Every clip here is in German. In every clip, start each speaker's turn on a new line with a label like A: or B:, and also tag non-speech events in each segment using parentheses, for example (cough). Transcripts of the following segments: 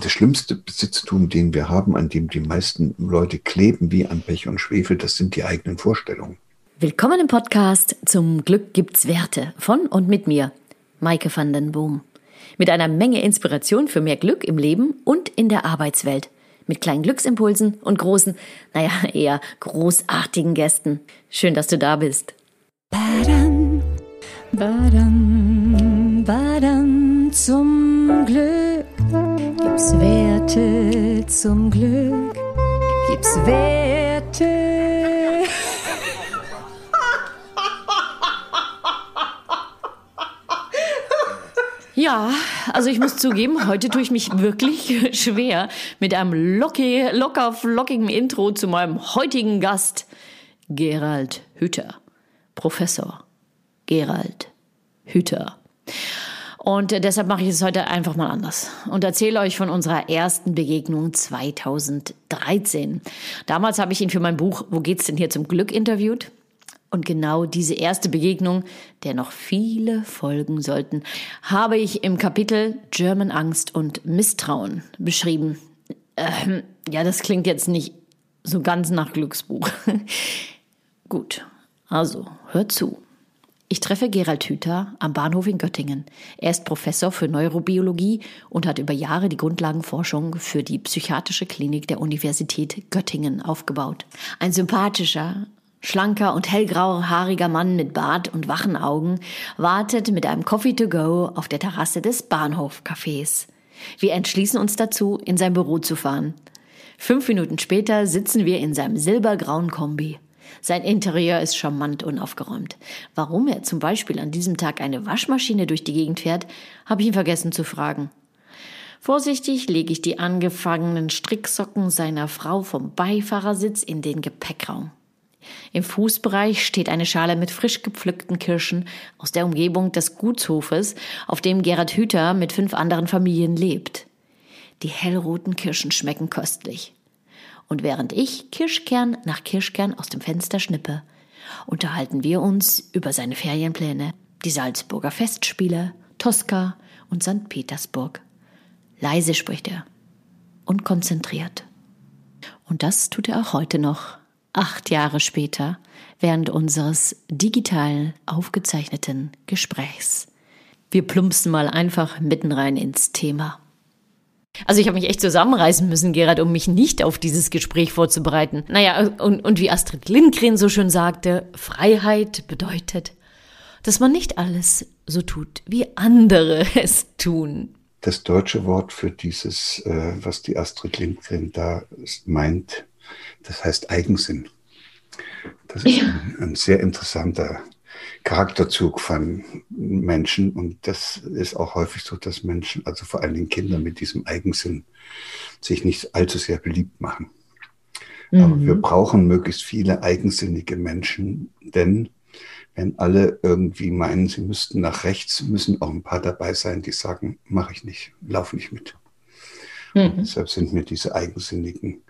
A: Das schlimmste Besitztum, den wir haben, an dem die meisten Leute kleben wie an Pech und Schwefel, das sind die eigenen Vorstellungen.
B: Willkommen im Podcast Zum Glück gibt's Werte von und mit mir, Maike van den Boom. Mit einer Menge Inspiration für mehr Glück im Leben und in der Arbeitswelt. Mit kleinen Glücksimpulsen und großen, naja, eher großartigen Gästen. Schön, dass du da bist. Badam, badam, badam, zum Glück gibt's Werte, zum Glück gibt's Werte. Ja, also ich muss zugeben, heute tue ich mich wirklich (laughs) schwer mit einem locky, locker flockigen Intro zu meinem heutigen Gast, Gerald Hüther. Professor Gerald Hüther. Und deshalb mache ich es heute einfach mal anders und erzähle euch von unserer ersten Begegnung 2013. Damals habe ich ihn für mein Buch Wo geht's denn hier zum Glück interviewt. Und genau diese erste Begegnung, der noch viele folgen sollten, habe ich im Kapitel German Angst und Misstrauen beschrieben. Ähm, ja, das klingt jetzt nicht so ganz nach Glücksbuch. (laughs) Gut, also hört zu. Ich treffe Gerald Hüther am Bahnhof in Göttingen. Er ist Professor für Neurobiologie und hat über Jahre die Grundlagenforschung für die psychiatrische Klinik der Universität Göttingen aufgebaut. Ein sympathischer, Schlanker und hellgrauhaariger Mann mit Bart und wachen Augen wartet mit einem Coffee to go auf der Terrasse des Bahnhofcafés. Wir entschließen uns dazu, in sein Büro zu fahren. Fünf Minuten später sitzen wir in seinem silbergrauen Kombi. Sein Interieur ist charmant und aufgeräumt. Warum er zum Beispiel an diesem Tag eine Waschmaschine durch die Gegend fährt, habe ich ihn vergessen zu fragen. Vorsichtig lege ich die angefangenen Stricksocken seiner Frau vom Beifahrersitz in den Gepäckraum. Im Fußbereich steht eine Schale mit frisch gepflückten Kirschen aus der Umgebung des Gutshofes, auf dem Gerhard Hüther mit fünf anderen Familien lebt. Die hellroten Kirschen schmecken köstlich. Und während ich Kirschkern nach Kirschkern aus dem Fenster schnippe, unterhalten wir uns über seine Ferienpläne, die Salzburger Festspiele, Tosca und St. Petersburg. Leise spricht er und konzentriert. Und das tut er auch heute noch acht Jahre später, während unseres digital aufgezeichneten Gesprächs. Wir plumpsen mal einfach mitten rein ins Thema. Also ich habe mich echt zusammenreißen müssen, Gerhard, um mich nicht auf dieses Gespräch vorzubereiten. Naja, und, und wie Astrid Lindgren so schön sagte, Freiheit bedeutet, dass man nicht alles so tut, wie andere (laughs) es tun.
A: Das deutsche Wort für dieses, äh, was die Astrid Lindgren da meint, das heißt Eigensinn. Das ist ja. ein, ein, sehr interessanter Charakterzug von Menschen. Und das ist auch häufig so, dass Menschen, also vor allen Dingen Kinder mit diesem Eigensinn, sich nicht allzu sehr beliebt machen. Mhm. Aber wir brauchen möglichst viele eigensinnige Menschen, denn wenn alle irgendwie meinen, sie müssten nach rechts, müssen auch ein paar dabei sein, die sagen, mache ich nicht, laufe nicht mit. Mhm. deshalb sind mir diese eigensinnigen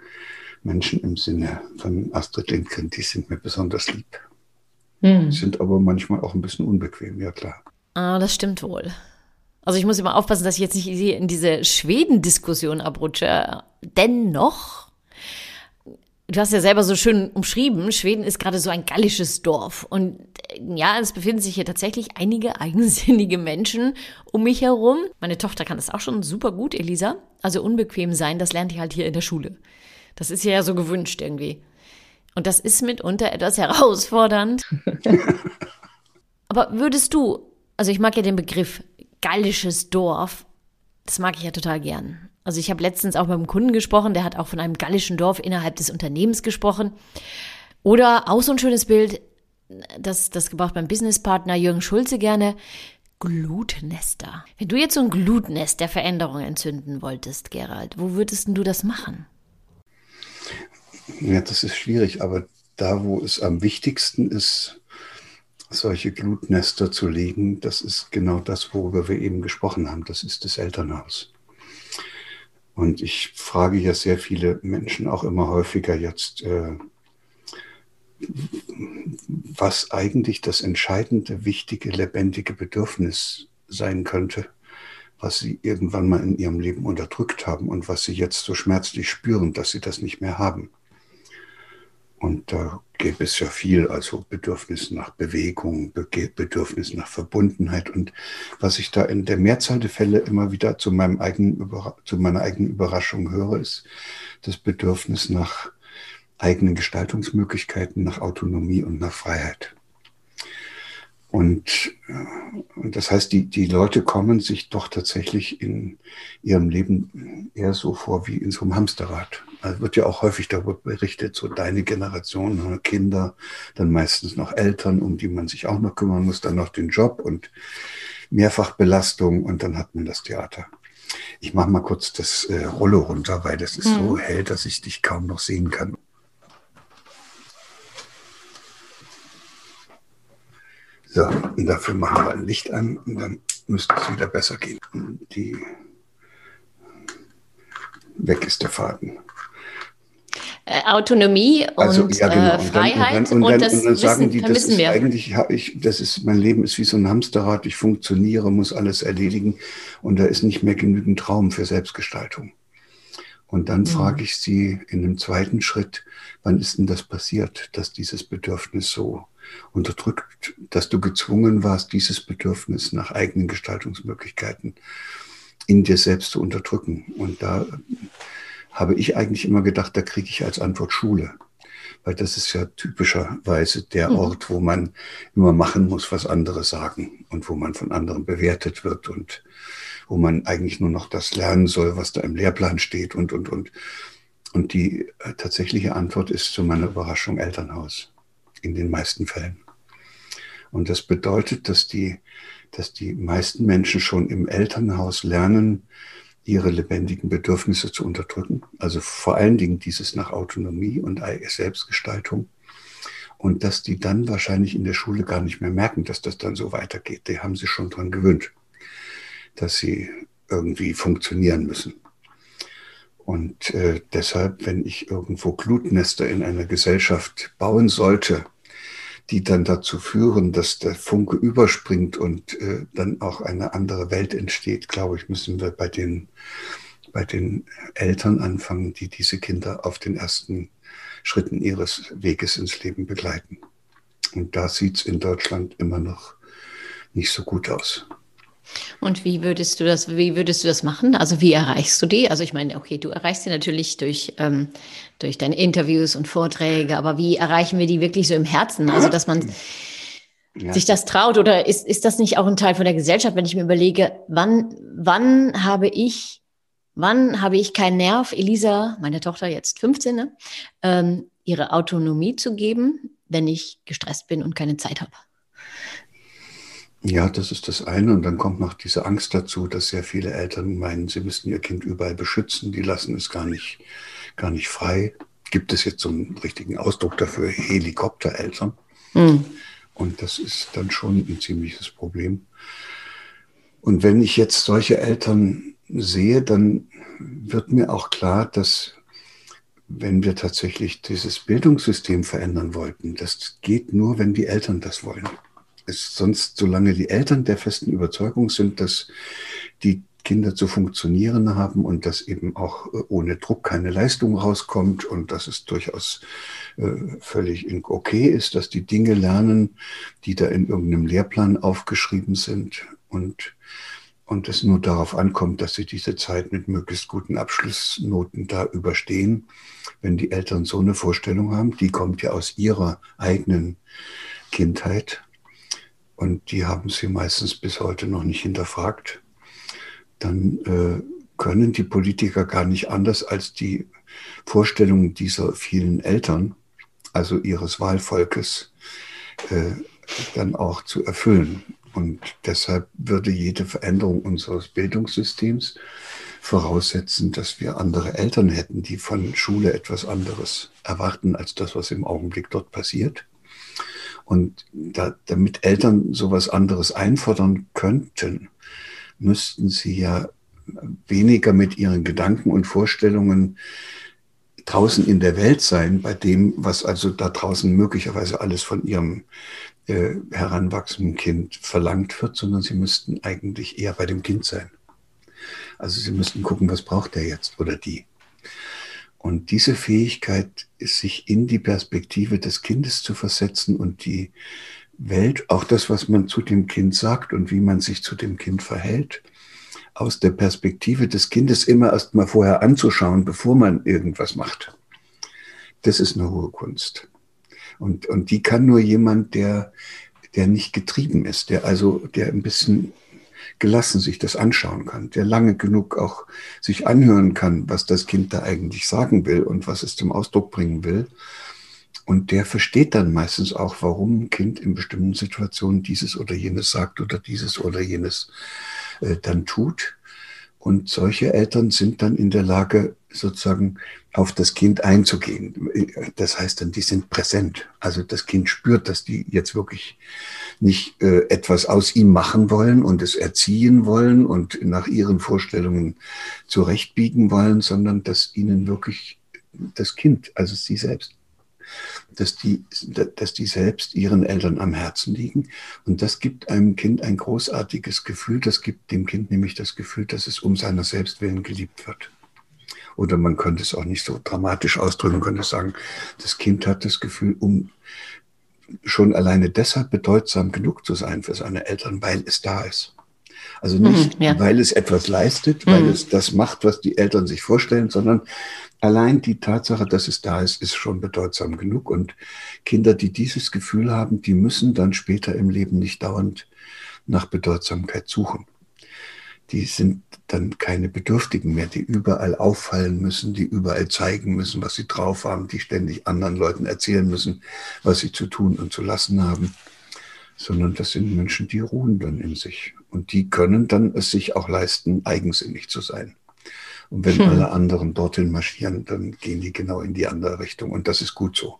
A: Menschen im Sinne von Astrid Lindgren, die sind mir besonders lieb. Hm. Sind aber manchmal auch ein bisschen unbequem, ja klar.
B: Ah, das stimmt wohl. Also ich muss immer aufpassen, dass ich jetzt nicht in diese Schweden-Diskussion abrutsche. Dennoch, du hast ja selber so schön umschrieben, Schweden ist gerade so ein gallisches Dorf. Und ja, es befinden sich hier tatsächlich einige eigensinnige Menschen um mich herum. Meine Tochter kann das auch schon super gut, Elisa. Also unbequem sein, das lernt die halt hier in der Schule. Das ist ja so gewünscht irgendwie. Und das ist mitunter etwas herausfordernd. (laughs) Aber würdest du, also ich mag ja den Begriff gallisches Dorf, das mag ich ja total gern. Also ich habe letztens auch mit einem Kunden gesprochen, der hat auch von einem gallischen Dorf innerhalb des Unternehmens gesprochen. Oder auch so ein schönes Bild, das, das gebraucht mein Businesspartner Jürgen Schulze gerne. Glutnester. Wenn du jetzt so ein Glutnest der Veränderung entzünden wolltest, Gerald, wo würdest du das machen?
A: Ja, das ist schwierig, aber da, wo es am wichtigsten ist, solche Glutnester zu legen, das ist genau das, worüber wir eben gesprochen haben. Das ist das Elternhaus. Und ich frage ja sehr viele Menschen auch immer häufiger jetzt, äh, was eigentlich das entscheidende, wichtige, lebendige Bedürfnis sein könnte, was sie irgendwann mal in ihrem Leben unterdrückt haben und was sie jetzt so schmerzlich spüren, dass sie das nicht mehr haben. Und da gäbe es ja viel, also Bedürfnis nach Bewegung, Bedürfnis nach Verbundenheit. Und was ich da in der Mehrzahl der Fälle immer wieder zu, meinem eigenen, zu meiner eigenen Überraschung höre, ist das Bedürfnis nach eigenen Gestaltungsmöglichkeiten, nach Autonomie und nach Freiheit. Und, äh, und das heißt, die, die Leute kommen sich doch tatsächlich in ihrem Leben eher so vor wie in so einem Hamsterrad. Also wird ja auch häufig darüber berichtet, so deine Generation, ne, Kinder, dann meistens noch Eltern, um die man sich auch noch kümmern muss, dann noch den Job und Mehrfachbelastung und dann hat man das Theater. Ich mache mal kurz das äh, Rollo runter, weil das ist hm. so hell, dass ich dich kaum noch sehen kann. So, und dafür machen wir ein Licht an und dann müsste es wieder besser gehen. Die weg ist der Faden.
B: Äh, Autonomie und, also, ja, genau. und Freiheit
A: und, dann, und, dann, und, das und dann sagen wissen, die, das ist wir. eigentlich, ich, das ist, mein Leben ist wie so ein Hamsterrad, ich funktioniere, muss alles erledigen und da ist nicht mehr genügend Raum für Selbstgestaltung. Und dann mhm. frage ich sie in einem zweiten Schritt, wann ist denn das passiert, dass dieses Bedürfnis so unterdrückt, dass du gezwungen warst, dieses Bedürfnis nach eigenen Gestaltungsmöglichkeiten in dir selbst zu unterdrücken. Und da habe ich eigentlich immer gedacht, da kriege ich als Antwort Schule. Weil das ist ja typischerweise der mhm. Ort, wo man immer machen muss, was andere sagen und wo man von anderen bewertet wird und wo man eigentlich nur noch das lernen soll, was da im Lehrplan steht und, und, und. Und die äh, tatsächliche Antwort ist zu meiner Überraschung Elternhaus in den meisten Fällen. Und das bedeutet, dass die, dass die meisten Menschen schon im Elternhaus lernen, ihre lebendigen Bedürfnisse zu unterdrücken. Also vor allen Dingen dieses nach Autonomie und Selbstgestaltung. Und dass die dann wahrscheinlich in der Schule gar nicht mehr merken, dass das dann so weitergeht. Die haben sich schon dran gewöhnt, dass sie irgendwie funktionieren müssen. Und äh, deshalb, wenn ich irgendwo Glutnester in einer Gesellschaft bauen sollte, die dann dazu führen, dass der Funke überspringt und äh, dann auch eine andere Welt entsteht, glaube ich, müssen wir bei den, bei den Eltern anfangen, die diese Kinder auf den ersten Schritten ihres Weges ins Leben begleiten. Und da sieht es in Deutschland immer noch nicht so gut aus.
B: Und wie würdest du das, wie würdest du das machen? Also wie erreichst du die? Also ich meine, okay, du erreichst sie natürlich durch, ähm, durch deine Interviews und Vorträge, aber wie erreichen wir die wirklich so im Herzen? Also dass man ja. sich das traut oder ist, ist das nicht auch ein Teil von der Gesellschaft, wenn ich mir überlege, wann, wann habe ich, wann habe ich keinen Nerv, Elisa, meine Tochter jetzt 15, ne, ähm, ihre Autonomie zu geben, wenn ich gestresst bin und keine Zeit habe?
A: Ja, das ist das eine. Und dann kommt noch diese Angst dazu, dass sehr viele Eltern meinen, sie müssten ihr Kind überall beschützen. Die lassen es gar nicht, gar nicht frei. Gibt es jetzt so einen richtigen Ausdruck dafür, Helikoptereltern? Mhm. Und das ist dann schon ein ziemliches Problem. Und wenn ich jetzt solche Eltern sehe, dann wird mir auch klar, dass wenn wir tatsächlich dieses Bildungssystem verändern wollten, das geht nur, wenn die Eltern das wollen ist sonst, solange die Eltern der festen Überzeugung sind, dass die Kinder zu funktionieren haben und dass eben auch äh, ohne Druck keine Leistung rauskommt und dass es durchaus äh, völlig okay ist, dass die Dinge lernen, die da in irgendeinem Lehrplan aufgeschrieben sind und und es nur darauf ankommt, dass sie diese Zeit mit möglichst guten Abschlussnoten da überstehen. Wenn die Eltern so eine Vorstellung haben, die kommt ja aus ihrer eigenen Kindheit, und die haben sie meistens bis heute noch nicht hinterfragt, dann äh, können die Politiker gar nicht anders als die Vorstellungen dieser vielen Eltern, also ihres Wahlvolkes, äh, dann auch zu erfüllen. Und deshalb würde jede Veränderung unseres Bildungssystems voraussetzen, dass wir andere Eltern hätten, die von Schule etwas anderes erwarten als das, was im Augenblick dort passiert. Und da, damit Eltern sowas anderes einfordern könnten, müssten sie ja weniger mit ihren Gedanken und Vorstellungen draußen in der Welt sein, bei dem, was also da draußen möglicherweise alles von ihrem äh, heranwachsenden Kind verlangt wird, sondern sie müssten eigentlich eher bei dem Kind sein. Also Sie müssten gucken, was braucht der jetzt oder die. Und diese Fähigkeit, sich in die Perspektive des Kindes zu versetzen und die Welt, auch das, was man zu dem Kind sagt und wie man sich zu dem Kind verhält, aus der Perspektive des Kindes immer erst mal vorher anzuschauen, bevor man irgendwas macht. Das ist eine hohe Kunst. Und, und die kann nur jemand, der, der nicht getrieben ist, der also, der ein bisschen gelassen sich das anschauen kann, der lange genug auch sich anhören kann, was das Kind da eigentlich sagen will und was es zum Ausdruck bringen will. Und der versteht dann meistens auch, warum ein Kind in bestimmten Situationen dieses oder jenes sagt oder dieses oder jenes äh, dann tut. Und solche Eltern sind dann in der Lage, sozusagen auf das Kind einzugehen. Das heißt dann, die sind präsent. Also das Kind spürt, dass die jetzt wirklich nicht äh, etwas aus ihm machen wollen und es erziehen wollen und nach ihren Vorstellungen zurechtbiegen wollen, sondern dass ihnen wirklich das Kind, also sie selbst, dass die, dass die selbst ihren Eltern am Herzen liegen. Und das gibt einem Kind ein großartiges Gefühl. Das gibt dem Kind nämlich das Gefühl, dass es um seiner selbst willen geliebt wird. Oder man könnte es auch nicht so dramatisch ausdrücken, könnte sagen, das Kind hat das Gefühl, um schon alleine deshalb bedeutsam genug zu sein für seine Eltern, weil es da ist. Also nicht, mhm, ja. weil es etwas leistet, weil mhm. es das macht, was die Eltern sich vorstellen, sondern allein die Tatsache, dass es da ist, ist schon bedeutsam genug. Und Kinder, die dieses Gefühl haben, die müssen dann später im Leben nicht dauernd nach Bedeutsamkeit suchen die sind dann keine Bedürftigen mehr, die überall auffallen müssen, die überall zeigen müssen, was sie drauf haben, die ständig anderen Leuten erzählen müssen, was sie zu tun und zu lassen haben, sondern das sind Menschen, die ruhen dann in sich und die können dann es sich auch leisten, eigensinnig zu sein. Und wenn hm. alle anderen dorthin marschieren, dann gehen die genau in die andere Richtung und das ist gut so.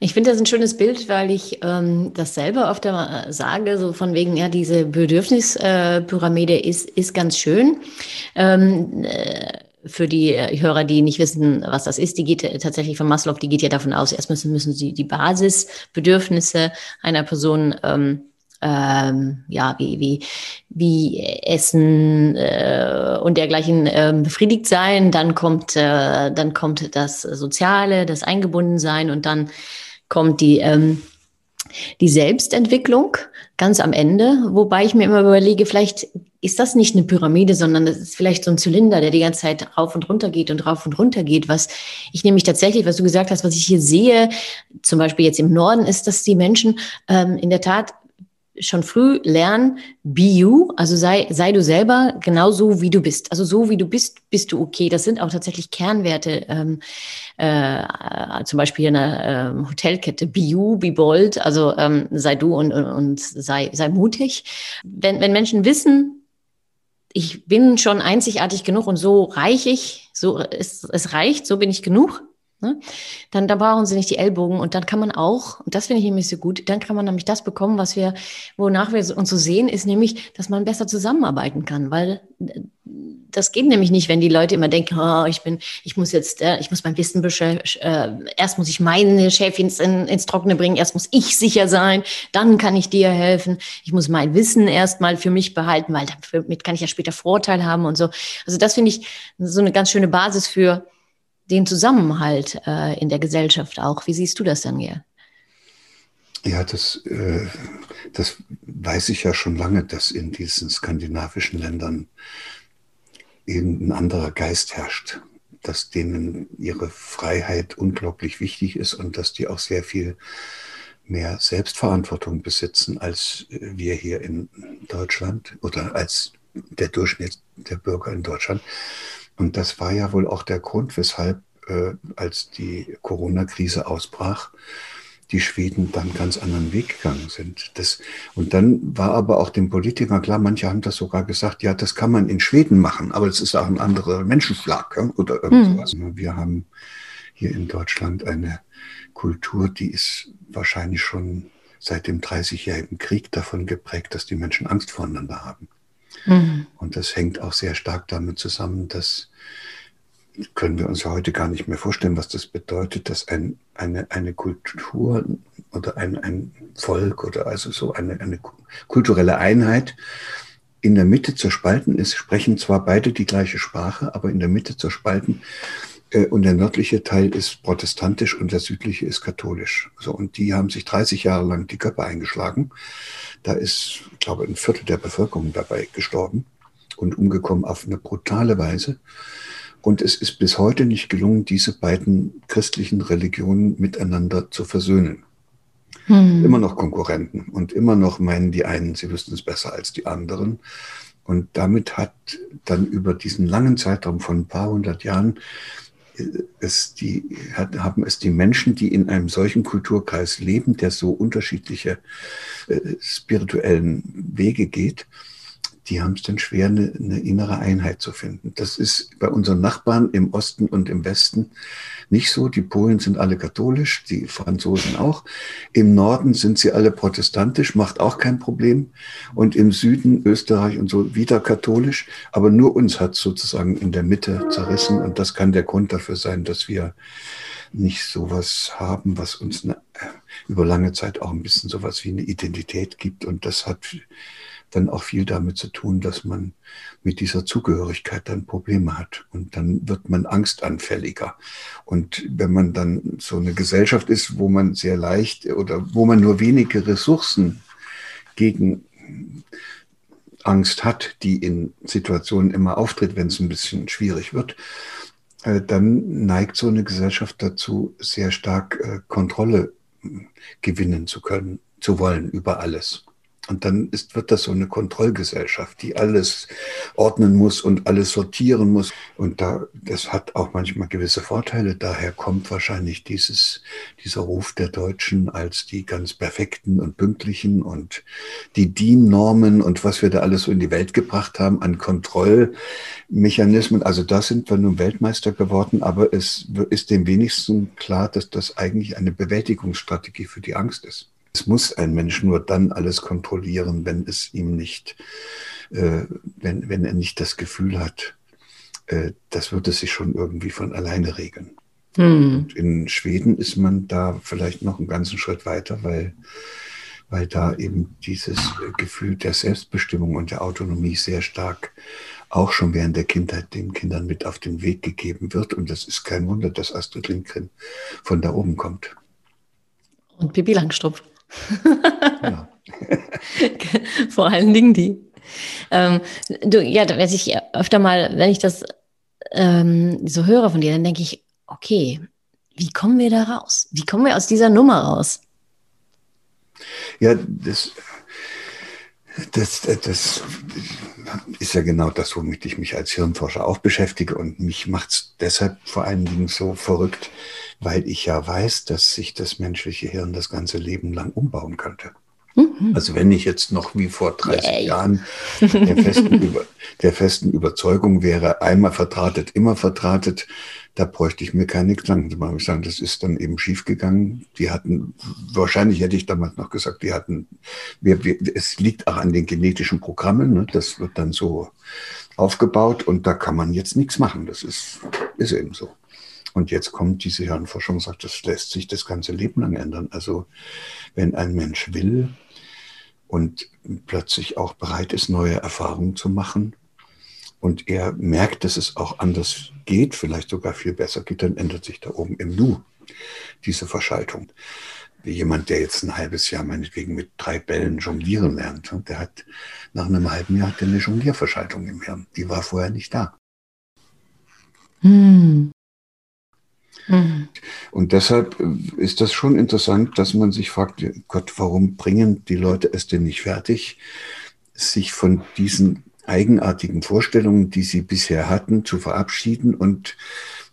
B: Ich finde das ein schönes Bild, weil ich ähm, das selber oft einmal sage, so von wegen, ja, diese Bedürfnispyramide äh, ist, ist ganz schön. Ähm, äh, für die äh, Hörer, die nicht wissen, was das ist, die geht tatsächlich von Maslow, die geht ja davon aus, erst müssen, müssen sie die Basisbedürfnisse einer Person ähm, ähm, ja, wie, wie, wie Essen äh, und dergleichen äh, befriedigt sein. Dann kommt, äh, dann kommt das Soziale, das Eingebundensein und dann kommt die, ähm, die Selbstentwicklung ganz am Ende, wobei ich mir immer überlege, vielleicht ist das nicht eine Pyramide, sondern das ist vielleicht so ein Zylinder, der die ganze Zeit rauf und runter geht und rauf und runter geht. Was ich nämlich tatsächlich, was du gesagt hast, was ich hier sehe, zum Beispiel jetzt im Norden, ist, dass die Menschen ähm, in der Tat schon früh lernen, be you, also sei, sei du selber genauso wie du bist. Also so wie du bist, bist du okay. Das sind auch tatsächlich Kernwerte, ähm, äh, zum Beispiel in einer ähm, Hotelkette, be you, be bold, also ähm, sei du und, und, und sei, sei mutig. Wenn, wenn Menschen wissen, ich bin schon einzigartig genug und so reich ich, so ist, es reicht, so bin ich genug, Ne? Dann, dann brauchen sie nicht die Ellbogen und dann kann man auch, und das finde ich nämlich so gut, dann kann man nämlich das bekommen, was wir, wonach wir uns so sehen, ist nämlich, dass man besser zusammenarbeiten kann, weil äh, das geht nämlich nicht, wenn die Leute immer denken, oh, ich bin, ich muss jetzt, äh, ich muss mein Wissen äh, erst muss ich meine Schäfchen in, ins Trockene bringen, erst muss ich sicher sein, dann kann ich dir helfen. Ich muss mein Wissen erstmal für mich behalten, weil damit kann ich ja später Vorteil haben und so. Also das finde ich so eine ganz schöne Basis für den Zusammenhalt äh, in der Gesellschaft auch. Wie siehst du das denn hier?
A: Ja, das, äh, das weiß ich ja schon lange, dass in diesen skandinavischen Ländern eben ein anderer Geist herrscht, dass denen ihre Freiheit unglaublich wichtig ist und dass die auch sehr viel mehr Selbstverantwortung besitzen als wir hier in Deutschland oder als der Durchschnitt der Bürger in Deutschland. Und das war ja wohl auch der Grund, weshalb, äh, als die Corona-Krise ausbrach, die Schweden dann ganz anderen Weg gegangen sind. Das, und dann war aber auch den Politikern klar, manche haben das sogar gesagt, ja, das kann man in Schweden machen, aber es ist auch ein anderer Menschenschlag ja, oder irgendwas. Mhm. Wir haben hier in Deutschland eine Kultur, die ist wahrscheinlich schon seit dem 30-jährigen Krieg davon geprägt, dass die Menschen Angst voreinander haben. Mhm. Und das hängt auch sehr stark damit zusammen, dass können wir uns ja heute gar nicht mehr vorstellen, was das bedeutet, dass ein, eine, eine Kultur oder ein, ein Volk oder also so eine, eine kulturelle Einheit in der Mitte zerspalten ist, sprechen zwar beide die gleiche Sprache, aber in der Mitte zerspalten äh, und der nördliche Teil ist protestantisch und der südliche ist katholisch. So, und die haben sich 30 Jahre lang die Köpfe eingeschlagen. Da ist, glaube, ein Viertel der Bevölkerung dabei gestorben und umgekommen auf eine brutale Weise. Und es ist bis heute nicht gelungen, diese beiden christlichen Religionen miteinander zu versöhnen. Hm. Immer noch Konkurrenten und immer noch meinen die einen, sie wüssten es besser als die anderen. Und damit hat dann über diesen langen Zeitraum von ein paar hundert Jahren es die, haben es die Menschen, die in einem solchen Kulturkreis leben, der so unterschiedliche äh, spirituellen Wege geht, die haben es dann schwer, eine, eine, innere Einheit zu finden. Das ist bei unseren Nachbarn im Osten und im Westen nicht so. Die Polen sind alle katholisch, die Franzosen auch. Im Norden sind sie alle protestantisch, macht auch kein Problem. Und im Süden, Österreich und so, wieder katholisch. Aber nur uns hat sozusagen in der Mitte zerrissen. Und das kann der Grund dafür sein, dass wir nicht sowas haben, was uns eine, über lange Zeit auch ein bisschen sowas wie eine Identität gibt. Und das hat dann auch viel damit zu tun, dass man mit dieser Zugehörigkeit dann Probleme hat. Und dann wird man angstanfälliger. Und wenn man dann so eine Gesellschaft ist, wo man sehr leicht oder wo man nur wenige Ressourcen gegen Angst hat, die in Situationen immer auftritt, wenn es ein bisschen schwierig wird, äh, dann neigt so eine Gesellschaft dazu, sehr stark äh, Kontrolle gewinnen zu können, zu wollen über alles. Und dann ist, wird das so eine Kontrollgesellschaft, die alles ordnen muss und alles sortieren muss. Und da, das hat auch manchmal gewisse Vorteile. Daher kommt wahrscheinlich dieses, dieser Ruf der Deutschen als die ganz perfekten und pünktlichen und die DIN-Normen und was wir da alles so in die Welt gebracht haben an Kontrollmechanismen. Also da sind wir nun Weltmeister geworden, aber es ist dem wenigsten klar, dass das eigentlich eine Bewältigungsstrategie für die Angst ist. Es muss ein Mensch nur dann alles kontrollieren, wenn es ihm nicht, äh, wenn, wenn er nicht das Gefühl hat, äh, das wird es sich schon irgendwie von alleine regeln. Hm. in Schweden ist man da vielleicht noch einen ganzen Schritt weiter, weil, weil da eben dieses Gefühl der Selbstbestimmung und der Autonomie sehr stark auch schon während der Kindheit den Kindern mit auf den Weg gegeben wird. Und das ist kein Wunder, dass Astrid Lindgren von da oben kommt.
B: Und Bibi Langstrumpf. Ja. (laughs) Vor allen Dingen die. Ähm, du, ja, wenn ich öfter mal, wenn ich das ähm, so höre von dir, dann denke ich, okay, wie kommen wir da raus? Wie kommen wir aus dieser Nummer raus?
A: Ja, das, das, das ist ja genau das, womit ich mich als Hirnforscher auch beschäftige. Und mich macht es deshalb vor allen Dingen so verrückt, weil ich ja weiß, dass sich das menschliche Hirn das ganze Leben lang umbauen könnte. Mhm. Also wenn ich jetzt noch wie vor 30 Yay. Jahren der festen, (laughs) Über, der festen Überzeugung wäre, einmal verdrahtet, immer verdrahtet, da bräuchte ich mir keine Gedanken zu machen. Ich sagen, das ist dann eben schiefgegangen. Die hatten, wahrscheinlich hätte ich damals noch gesagt, die hatten, wir, wir, es liegt auch an den genetischen Programmen, ne? das wird dann so aufgebaut und da kann man jetzt nichts machen. Das ist, ist eben so. Und jetzt kommt diese Hirnforschung und sagt, das lässt sich das ganze Leben lang ändern. Also wenn ein Mensch will und plötzlich auch bereit ist, neue Erfahrungen zu machen und er merkt, dass es auch anders geht, vielleicht sogar viel besser geht, dann ändert sich da oben im Nu diese Verschaltung. Wie jemand, der jetzt ein halbes Jahr meinetwegen mit drei Bällen jonglieren lernt, der hat nach einem halben Jahr eine Jonglierverschaltung im Hirn. Die war vorher nicht da. Hm. Mhm. Und deshalb äh, ist das schon interessant, dass man sich fragt, Gott, warum bringen die Leute es denn nicht fertig, sich von diesen eigenartigen Vorstellungen, die sie bisher hatten, zu verabschieden und,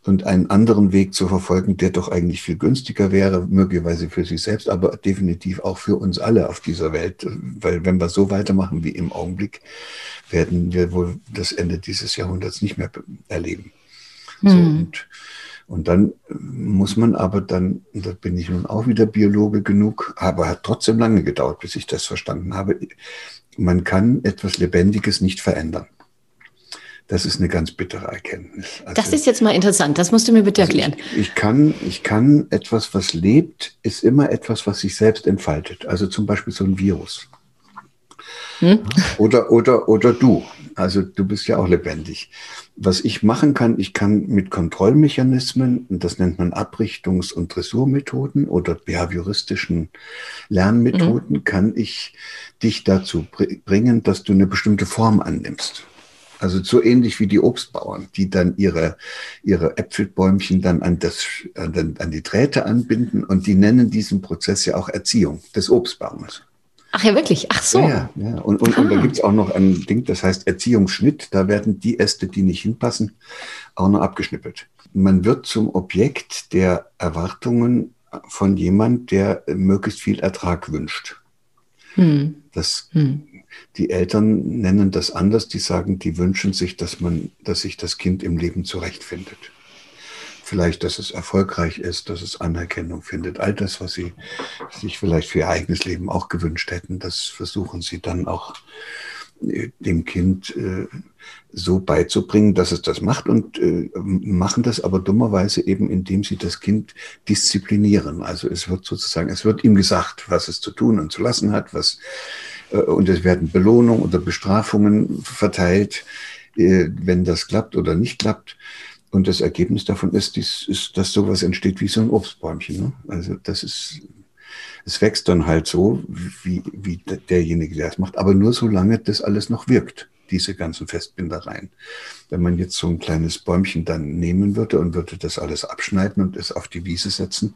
A: und einen anderen Weg zu verfolgen, der doch eigentlich viel günstiger wäre, möglicherweise für sich selbst, aber definitiv auch für uns alle auf dieser Welt. Weil wenn wir so weitermachen wie im Augenblick, werden wir wohl das Ende dieses Jahrhunderts nicht mehr erleben. Mhm. So, und und dann muss man aber dann, da bin ich nun auch wieder Biologe genug, aber hat trotzdem lange gedauert, bis ich das verstanden habe, man kann etwas Lebendiges nicht verändern. Das ist eine ganz bittere Erkenntnis.
B: Also, das ist jetzt mal interessant, das musst du mir bitte also erklären.
A: Ich, ich, kann, ich kann etwas, was lebt, ist immer etwas, was sich selbst entfaltet. Also zum Beispiel so ein Virus. Hm? Oder, oder, oder du. Also du bist ja auch lebendig. Was ich machen kann, ich kann mit Kontrollmechanismen, das nennt man Abrichtungs- und Dressurmethoden oder behavioristischen Lernmethoden, mhm. kann ich dich dazu bringen, dass du eine bestimmte Form annimmst. Also so ähnlich wie die Obstbauern, die dann ihre, ihre Äpfelbäumchen dann an, das, an, an die Drähte anbinden und die nennen diesen Prozess ja auch Erziehung des Obstbaumes.
B: Ach ja, wirklich? Ach so.
A: Ja, ja. Und, und, und da ah. gibt es auch noch ein Ding, das heißt Erziehungsschnitt. Da werden die Äste, die nicht hinpassen, auch noch abgeschnippelt. Man wird zum Objekt der Erwartungen von jemand, der möglichst viel Ertrag wünscht. Hm. Das, hm. Die Eltern nennen das anders. Die sagen, die wünschen sich, dass man, dass sich das Kind im Leben zurechtfindet vielleicht, dass es erfolgreich ist, dass es Anerkennung findet. All das, was sie sich vielleicht für ihr eigenes Leben auch gewünscht hätten, das versuchen sie dann auch äh, dem Kind äh, so beizubringen, dass es das macht und äh, machen das aber dummerweise eben, indem sie das Kind disziplinieren. Also es wird sozusagen, es wird ihm gesagt, was es zu tun und zu lassen hat, was äh, und es werden Belohnungen oder Bestrafungen verteilt, äh, wenn das klappt oder nicht klappt. Und das Ergebnis davon ist, dies, ist dass sowas entsteht wie so ein Obstbäumchen. Ne? Also das ist, es wächst dann halt so, wie, wie derjenige, der es macht, aber nur solange das alles noch wirkt, diese ganzen Festbindereien. Wenn man jetzt so ein kleines Bäumchen dann nehmen würde und würde das alles abschneiden und es auf die Wiese setzen,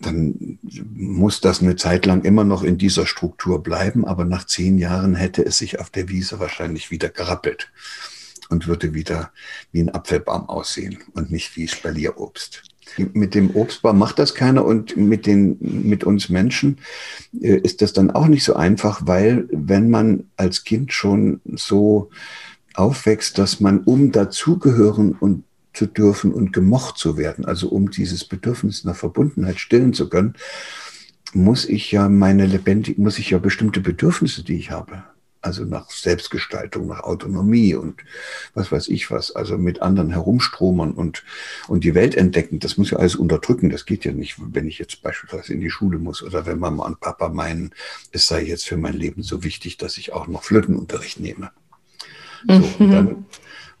A: dann muss das eine Zeit lang immer noch in dieser Struktur bleiben, aber nach zehn Jahren hätte es sich auf der Wiese wahrscheinlich wieder gerappelt und würde wieder wie ein Apfelbaum aussehen und nicht wie Spalierobst. Mit dem Obstbaum macht das keiner und mit, den, mit uns Menschen äh, ist das dann auch nicht so einfach, weil wenn man als Kind schon so aufwächst, dass man, um dazugehören und zu dürfen und gemocht zu werden, also um dieses Bedürfnis nach Verbundenheit stillen zu können, muss ich ja meine lebendig, muss ich ja bestimmte Bedürfnisse, die ich habe, also nach Selbstgestaltung, nach Autonomie und was weiß ich was, also mit anderen herumstromern und, und die Welt entdecken, das muss ja alles unterdrücken, das geht ja nicht, wenn ich jetzt beispielsweise in die Schule muss oder wenn Mama und Papa meinen, es sei jetzt für mein Leben so wichtig, dass ich auch noch Flötenunterricht nehme. So, mhm. und, dann,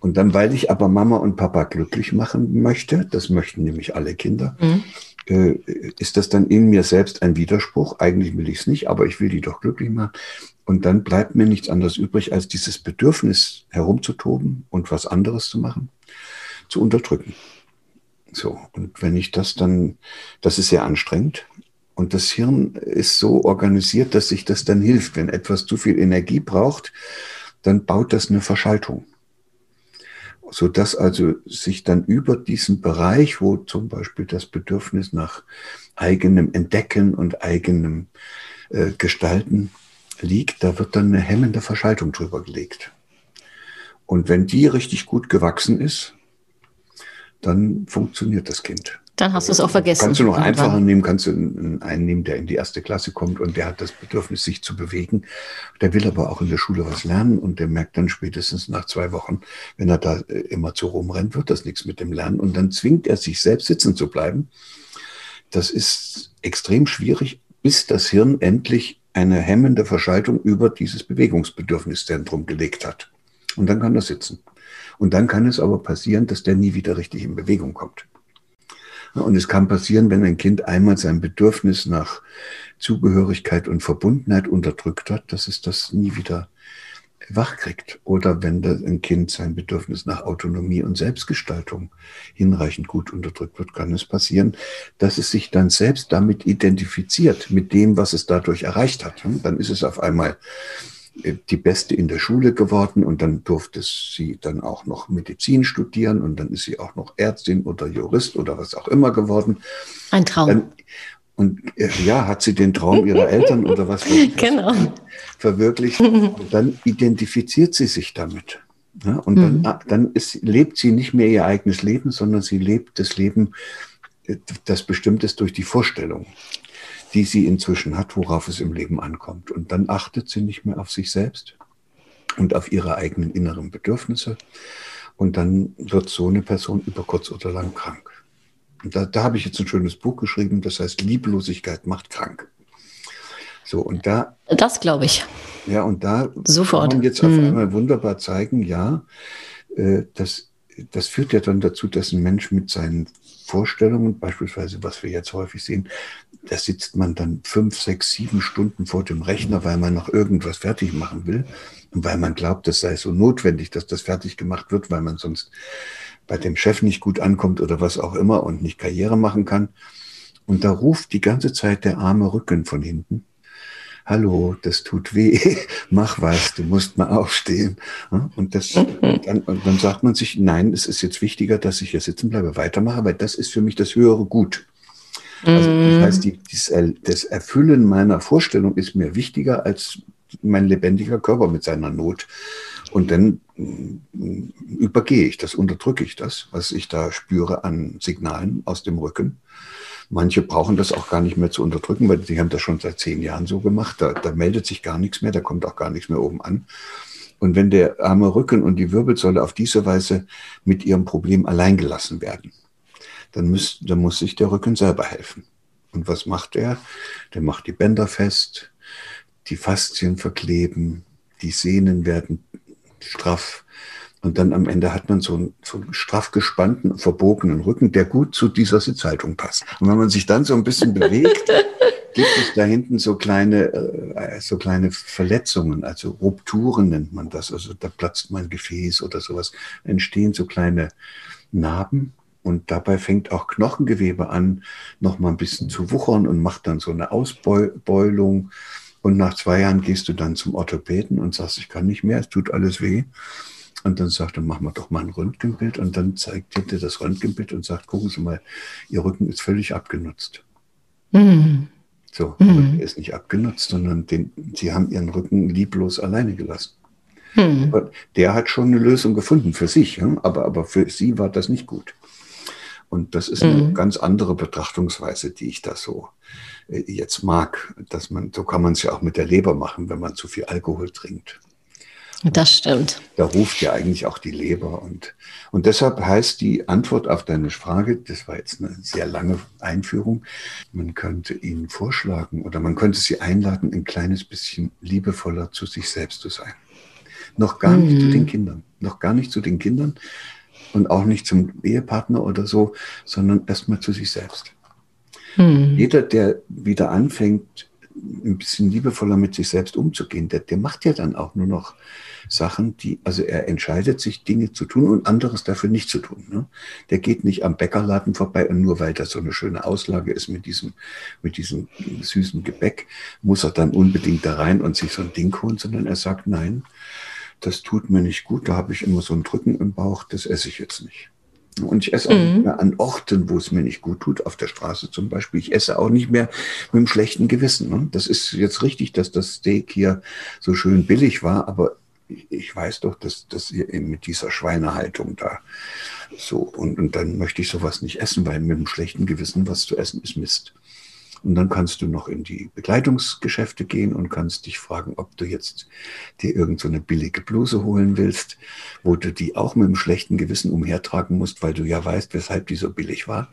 A: und dann, weil ich aber Mama und Papa glücklich machen möchte, das möchten nämlich alle Kinder, mhm. Äh, ist das dann in mir selbst ein Widerspruch. Eigentlich will ich es nicht, aber ich will die doch glücklich machen. Und dann bleibt mir nichts anderes übrig, als dieses Bedürfnis herumzutoben und was anderes zu machen, zu unterdrücken. So, und wenn ich das dann, das ist sehr anstrengend. Und das Hirn ist so organisiert, dass sich das dann hilft. Wenn etwas zu viel Energie braucht, dann baut das eine Verschaltung. Sodass also sich dann über diesen Bereich, wo zum Beispiel das Bedürfnis nach eigenem Entdecken und eigenem äh, Gestalten liegt, da wird dann eine hemmende Verschaltung drüber gelegt. Und wenn die richtig gut gewachsen ist, dann funktioniert das Kind.
B: Dann hast du es auch vergessen.
A: Kannst du noch einfacher nehmen, kannst du einen nehmen, der in die erste Klasse kommt und der hat das Bedürfnis, sich zu bewegen. Der will aber auch in der Schule was lernen und der merkt dann spätestens nach zwei Wochen, wenn er da äh, immer zu rumrennt, wird das nichts mit dem Lernen und dann zwingt er sich selbst sitzen zu bleiben. Das ist extrem schwierig, bis das Hirn endlich eine hemmende Verschaltung über dieses Bewegungsbedürfniszentrum gelegt hat. Und dann kann er sitzen. Und dann kann es aber passieren, dass der nie wieder richtig in Bewegung kommt. Und es kann passieren, wenn ein Kind einmal sein Bedürfnis nach Zugehörigkeit und Verbundenheit unterdrückt hat, dass es das nie wieder wach kriegt. Oder wenn ein Kind sein Bedürfnis nach Autonomie und Selbstgestaltung hinreichend gut unterdrückt wird, kann es passieren, dass es sich dann selbst damit identifiziert, mit dem, was es dadurch erreicht hat. Dann ist es auf einmal die Beste in der Schule geworden und dann durfte sie dann auch noch Medizin studieren und dann ist sie auch noch Ärztin oder Jurist oder was auch immer geworden.
B: Ein Traum.
A: Dann, und äh, ja, hat sie den Traum ihrer (laughs) Eltern oder was
B: genau.
A: verwirklicht. (laughs) Und dann identifiziert sie sich damit. Ja, und dann, mhm. dann ist, lebt sie nicht mehr ihr eigenes Leben, sondern sie lebt das Leben, äh, das bestimmt ist durch die Vorstellung, die sie inzwischen hat, worauf es im Leben ankommt. Und dann achtet sie nicht mehr auf sich selbst und auf ihre eigenen inneren Bedürfnisse. Und dann wird so eine Person über kurz oder lang krank. Da, da habe ich jetzt ein schönes Buch geschrieben, das heißt Lieblosigkeit macht krank. So, und da.
B: Das glaube ich.
A: Ja, und da
B: Sofort.
A: kann man jetzt auf hm. einmal wunderbar zeigen, ja, äh, das, das führt ja dann dazu, dass ein Mensch mit seinen Vorstellungen, beispielsweise, was wir jetzt häufig sehen, da sitzt man dann fünf, sechs, sieben Stunden vor dem Rechner, weil man noch irgendwas fertig machen will und weil man glaubt, das sei so notwendig, dass das fertig gemacht wird, weil man sonst bei dem Chef nicht gut ankommt oder was auch immer und nicht Karriere machen kann. Und da ruft die ganze Zeit der arme Rücken von hinten. Hallo, das tut weh, (laughs) mach was, du musst mal aufstehen. Und, das, dann, dann sagt man sich, nein, es ist jetzt wichtiger, dass ich hier sitzen bleibe, weitermache, weil das ist für mich das höhere Gut. Also das mhm. heißt, die, das Erfüllen meiner Vorstellung ist mir wichtiger als mein lebendiger Körper mit seiner Not. Und dann mm, übergehe ich das, unterdrücke ich das, was ich da spüre an Signalen aus dem Rücken. Manche brauchen das auch gar nicht mehr zu unterdrücken, weil die haben das schon seit zehn Jahren so gemacht. Da, da meldet sich gar nichts mehr, da kommt auch gar nichts mehr oben an. Und wenn der arme Rücken und die Wirbelsäule auf diese Weise mit ihrem Problem allein gelassen werden, dann, müsst, dann muss sich der Rücken selber helfen. Und was macht er? Der macht die Bänder fest, die Faszien verkleben, die Sehnen werden straff. Und dann am Ende hat man so einen, so einen straff gespannten, verbogenen Rücken, der gut zu dieser Sitzhaltung passt. Und wenn man sich dann so ein bisschen bewegt, (laughs) gibt es da hinten so kleine, äh, so kleine Verletzungen, also Rupturen nennt man das. Also da platzt mein Gefäß oder sowas, entstehen so kleine Narben. Und dabei fängt auch Knochengewebe an, noch mal ein bisschen zu wuchern und macht dann so eine Ausbeulung. Und nach zwei Jahren gehst du dann zum Orthopäden und sagst, ich kann nicht mehr, es tut alles weh. Und dann sagt er, machen wir doch mal ein Röntgenbild. Und dann zeigt er dir das Röntgenbild und sagt, gucken Sie mal, Ihr Rücken ist völlig abgenutzt. Mhm. So, mhm. er ist nicht abgenutzt, sondern den, Sie haben Ihren Rücken lieblos alleine gelassen. Mhm. Der hat schon eine Lösung gefunden für sich, aber, aber für Sie war das nicht gut. Und das ist eine mhm. ganz andere Betrachtungsweise, die ich da so äh, jetzt mag. Dass man, so kann man es ja auch mit der Leber machen, wenn man zu viel Alkohol trinkt.
B: Das stimmt.
A: Da ruft ja eigentlich auch die Leber. Und, und deshalb heißt die Antwort auf deine Frage, das war jetzt eine sehr lange Einführung, man könnte Ihnen vorschlagen oder man könnte Sie einladen, ein kleines bisschen liebevoller zu sich selbst zu sein. Noch gar nicht zu den mhm. Kindern, noch gar nicht zu den Kindern und auch nicht zum Ehepartner oder so, sondern erstmal zu sich selbst. Mhm. Jeder, der wieder anfängt, ein bisschen liebevoller mit sich selbst umzugehen, der, der macht ja dann auch nur noch Sachen, die, also er entscheidet sich, Dinge zu tun und anderes dafür nicht zu tun. Ne? Der geht nicht am Bäckerladen vorbei und nur weil das so eine schöne Auslage ist mit diesem, mit diesem süßen Gebäck, muss er dann unbedingt da rein und sich so ein Ding holen, sondern er sagt, nein, das tut mir nicht gut, da habe ich immer so ein Drücken im Bauch, das esse ich jetzt nicht. Und ich esse auch mhm. nicht mehr an Orten, wo es mir nicht gut tut, auf der Straße zum Beispiel. Ich esse auch nicht mehr mit einem schlechten Gewissen. Ne? Das ist jetzt richtig, dass das Steak hier so schön billig war, aber ich weiß doch, dass, dass ihr eben mit dieser Schweinehaltung da so und, und dann möchte ich sowas nicht essen, weil mit einem schlechten Gewissen was zu essen ist Mist. Und dann kannst du noch in die Bekleidungsgeschäfte gehen und kannst dich fragen, ob du jetzt dir irgendeine so billige Bluse holen willst, wo du die auch mit einem schlechten Gewissen umhertragen musst, weil du ja weißt, weshalb die so billig war.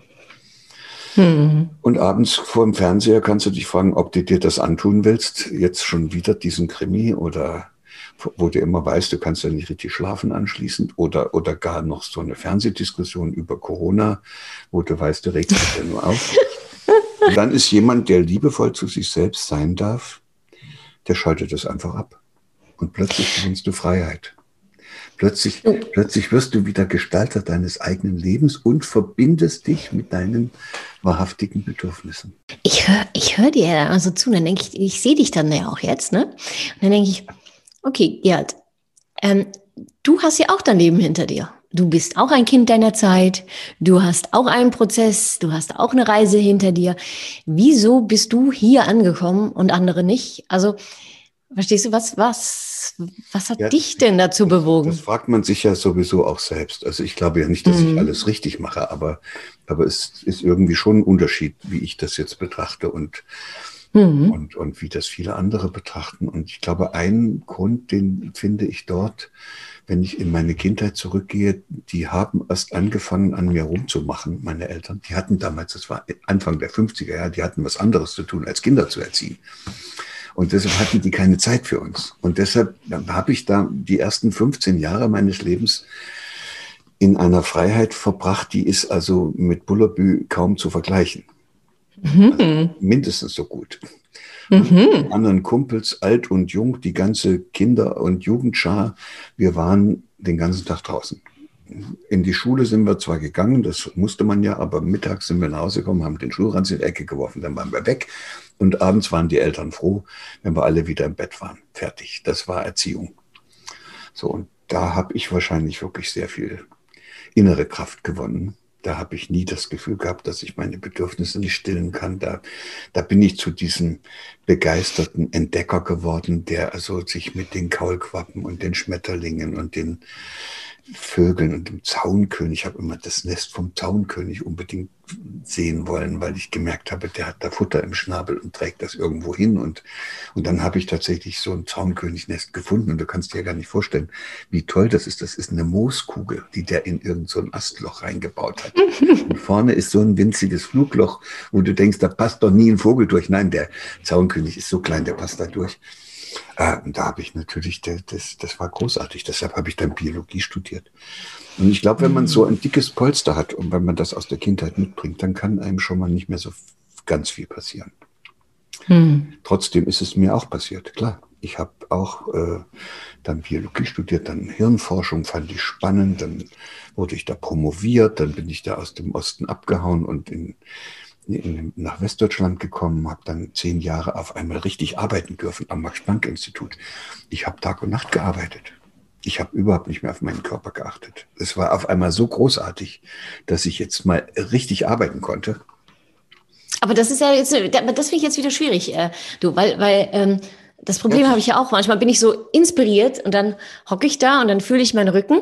A: Hm. Und abends vor dem Fernseher kannst du dich fragen, ob du dir das antun willst. Jetzt schon wieder diesen Krimi oder wo du immer weißt, du kannst ja nicht richtig schlafen anschließend oder, oder gar noch so eine Fernsehdiskussion über Corona, wo du weißt, du regst dich ja nur auf. (laughs) Und dann ist jemand, der liebevoll zu sich selbst sein darf, der schaltet das einfach ab. Und plötzlich gewinnst du Freiheit. Plötzlich, plötzlich wirst du wieder Gestalter deines eigenen Lebens und verbindest dich mit deinen wahrhaftigen Bedürfnissen.
B: Ich höre ich hör dir also zu, dann denke ich, ich sehe dich dann ja auch jetzt, ne? Und dann denke ich, Okay, Gerd, ähm, du hast ja auch dein Leben hinter dir. Du bist auch ein Kind deiner Zeit. Du hast auch einen Prozess. Du hast auch eine Reise hinter dir. Wieso bist du hier angekommen und andere nicht? Also, verstehst du, was, was, was hat ja, dich denn dazu bewogen?
A: Das fragt man sich ja sowieso auch selbst. Also, ich glaube ja nicht, dass mhm. ich alles richtig mache, aber, aber es ist irgendwie schon ein Unterschied, wie ich das jetzt betrachte und mhm. und, und wie das viele andere betrachten. Und ich glaube, ein Grund, den finde ich dort, wenn ich in meine Kindheit zurückgehe, die haben erst angefangen, an mir rumzumachen, meine Eltern. Die hatten damals, das war Anfang der 50er Jahre, die hatten was anderes zu tun, als Kinder zu erziehen. Und deshalb hatten die keine Zeit für uns. Und deshalb habe ich da die ersten 15 Jahre meines Lebens in einer Freiheit verbracht, die ist also mit Bullerbü kaum zu vergleichen. Mhm. Also mindestens so gut. Mhm. anderen Kumpels, alt und jung, die ganze Kinder- und Jugendschar, wir waren den ganzen Tag draußen. In die Schule sind wir zwar gegangen, das musste man ja, aber mittags sind wir nach Hause gekommen, haben den Schulranz in die Ecke geworfen, dann waren wir weg. Und abends waren die Eltern froh, wenn wir alle wieder im Bett waren. Fertig. Das war Erziehung. So, und da habe ich wahrscheinlich wirklich sehr viel innere Kraft gewonnen. Da habe ich nie das Gefühl gehabt, dass ich meine Bedürfnisse nicht stillen kann. Da, da bin ich zu diesem begeisterten Entdecker geworden, der also sich mit den Kaulquappen und den Schmetterlingen und den Vögeln und dem Zaunkönig. Ich habe immer das Nest vom Zaunkönig unbedingt sehen wollen, weil ich gemerkt habe, der hat da Futter im Schnabel und trägt das irgendwo hin. Und, und dann habe ich tatsächlich so ein Zaunkönignest gefunden. Und du kannst dir ja gar nicht vorstellen, wie toll das ist. Das ist eine Mooskugel, die der in irgendein so Astloch reingebaut hat. (laughs) und vorne ist so ein winziges Flugloch, wo du denkst, da passt doch nie ein Vogel durch. Nein, der Zaunkönig ist so klein, der passt da durch. Äh, und da habe ich natürlich, das, das war großartig. Deshalb habe ich dann Biologie studiert. Und ich glaube, wenn man so ein dickes Polster hat und wenn man das aus der Kindheit mitbringt, dann kann einem schon mal nicht mehr so ganz viel passieren. Hm. Trotzdem ist es mir auch passiert, klar. Ich habe auch äh, dann Biologie studiert, dann Hirnforschung fand ich spannend, dann wurde ich da promoviert, dann bin ich da aus dem Osten abgehauen und in in, nach Westdeutschland gekommen, habe dann zehn Jahre auf einmal richtig arbeiten dürfen am Max-Planck-Institut. Ich habe Tag und Nacht gearbeitet. Ich habe überhaupt nicht mehr auf meinen Körper geachtet. Es war auf einmal so großartig, dass ich jetzt mal richtig arbeiten konnte.
B: Aber das ist ja jetzt, das finde ich jetzt wieder schwierig, äh, du, weil, weil ähm, das Problem ja. habe ich ja auch. Manchmal bin ich so inspiriert und dann hocke ich da und dann fühle ich meinen Rücken.